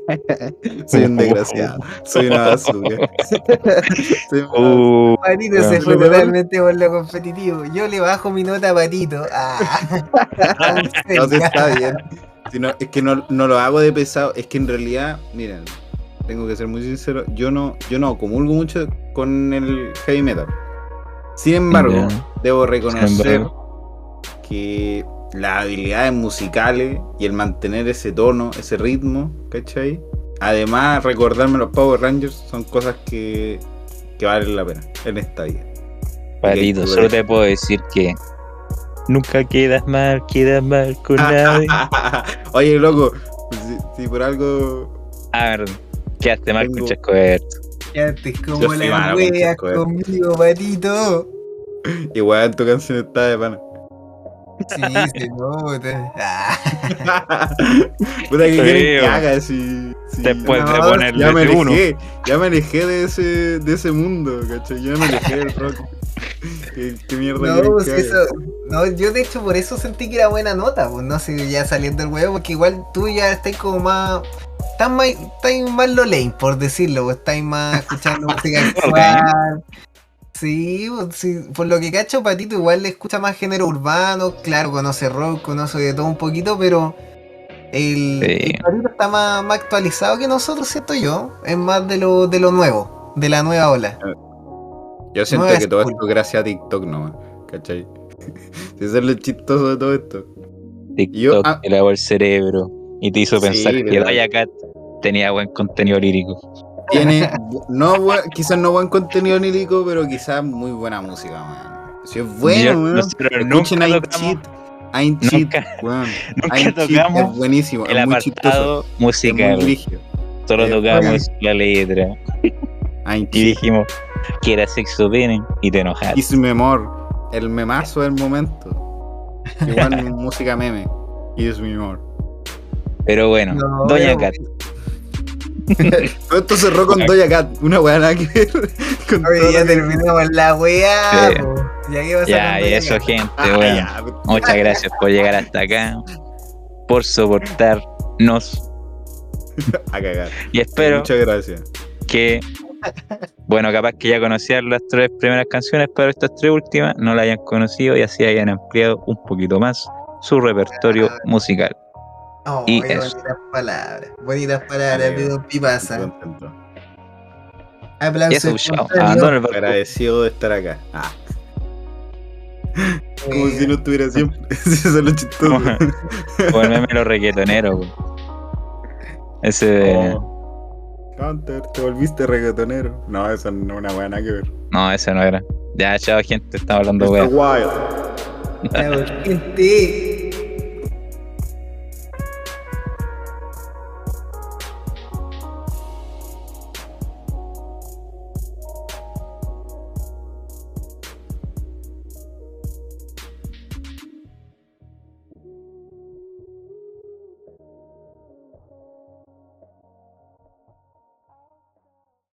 Soy un desgraciado. Soy una basura. Soy una Uh, Patito Bueno, se fue totalmente por lo competitivo. Yo le bajo mi nota a Patito. Ah. No, sí está bien. Si no- es que no, no lo hago de pesado. Es que en realidad, miren, tengo que ser muy sincero. Yo no, yo no comulgo mucho con el heavy metal. Sin embargo, debo Sin reconocer que las habilidades musicales y el mantener ese tono, ese ritmo, ¿cachai? Además, recordarme los Power Rangers son cosas que, que valen la pena en esta vida. patito, Ok, solo te puedo decir que nunca quedas mal, quedas mal con nadie. Oye, loco, si, si por algo A ver, quedaste mal Tengo- con Chasco Verde. Quedaste como Yo Chasco, eh. conmigo, Patito. igual tu canción está de pana. Sí, se nota. Ah. Puta que quieren que haga si, si- Después de no, ponerle ya me ese uno. alejé, ya me alejé de ese, de ese mundo, ¿cachai? Ya me alejé del rock. ¿Qué, qué mierda No, pues que eso, no, yo de hecho por eso sentí que era buena nota, pues no sé, ya saliendo del huevo, porque igual tú ya estás como más, estás más, estás más lo lame, por decirlo, pues estás más escuchando música actual. Sí, pues, sí, por lo que cacho, Patito igual le escucha más género urbano, claro, conoce rock, conoce de todo un poquito, pero el, Sí. el Patito está más, más actualizado que nosotros, siento yo, es más de lo, de lo nuevo, de la nueva ola. Yo siento que todo esto es gracias a TikTok nomás, ¿cachai? Si eso es lo chistoso de todo esto. TikTok yo- ah- te lavó el cerebro y te hizo Sí, pensar que Doja Cat tenía buen contenido lírico. Tiene, no, quizás no buen contenido lírico, pero quizás muy buena música, man. Si es bueno, Yo- weón. Escuchen tocamos Cheat. I'm Cheat, Nunca- weón. nunca I'm Cheat tocamos es buenísimo, el es muy chistoso. apartado Es muy musical. Solo Eh, tocamos la letra I'm y Cheat. dijimos que era sexo pene y te enojaste. Is Memor, el memazo del momento. Igual música meme. Is Memor. Pero bueno, No, Doña Cat. Todo esto cerró con Doja Cat. Una weá nada que ver. con Oye, ya terminamos la weá. Sí. Ya y eso, gente, Ah, ya. Muchas gracias por llegar hasta acá, por soportarnos. A cagar. Y espero Muchas gracias. que, bueno, capaz que ya conocían las tres primeras canciones, pero estas tres últimas no la hayan conocido y así hayan ampliado un poquito más su repertorio musical. Oh, Y eso. bonitas palabras. Bonitas palabras Amigo, Pipasa. Aplausos eso, barco. Agradecido de estar acá. Ah, como Eh, si no estuviera siempre. Eso es lo chistoso. O el meme de los reggaetoneros, güey. Ese de. Oh. Counter, te volviste reggaetonero. No, eso no es una buena nada que ver. No, ese no era. Ya, chao, gente, estamos hablando. Wild. chao, gente.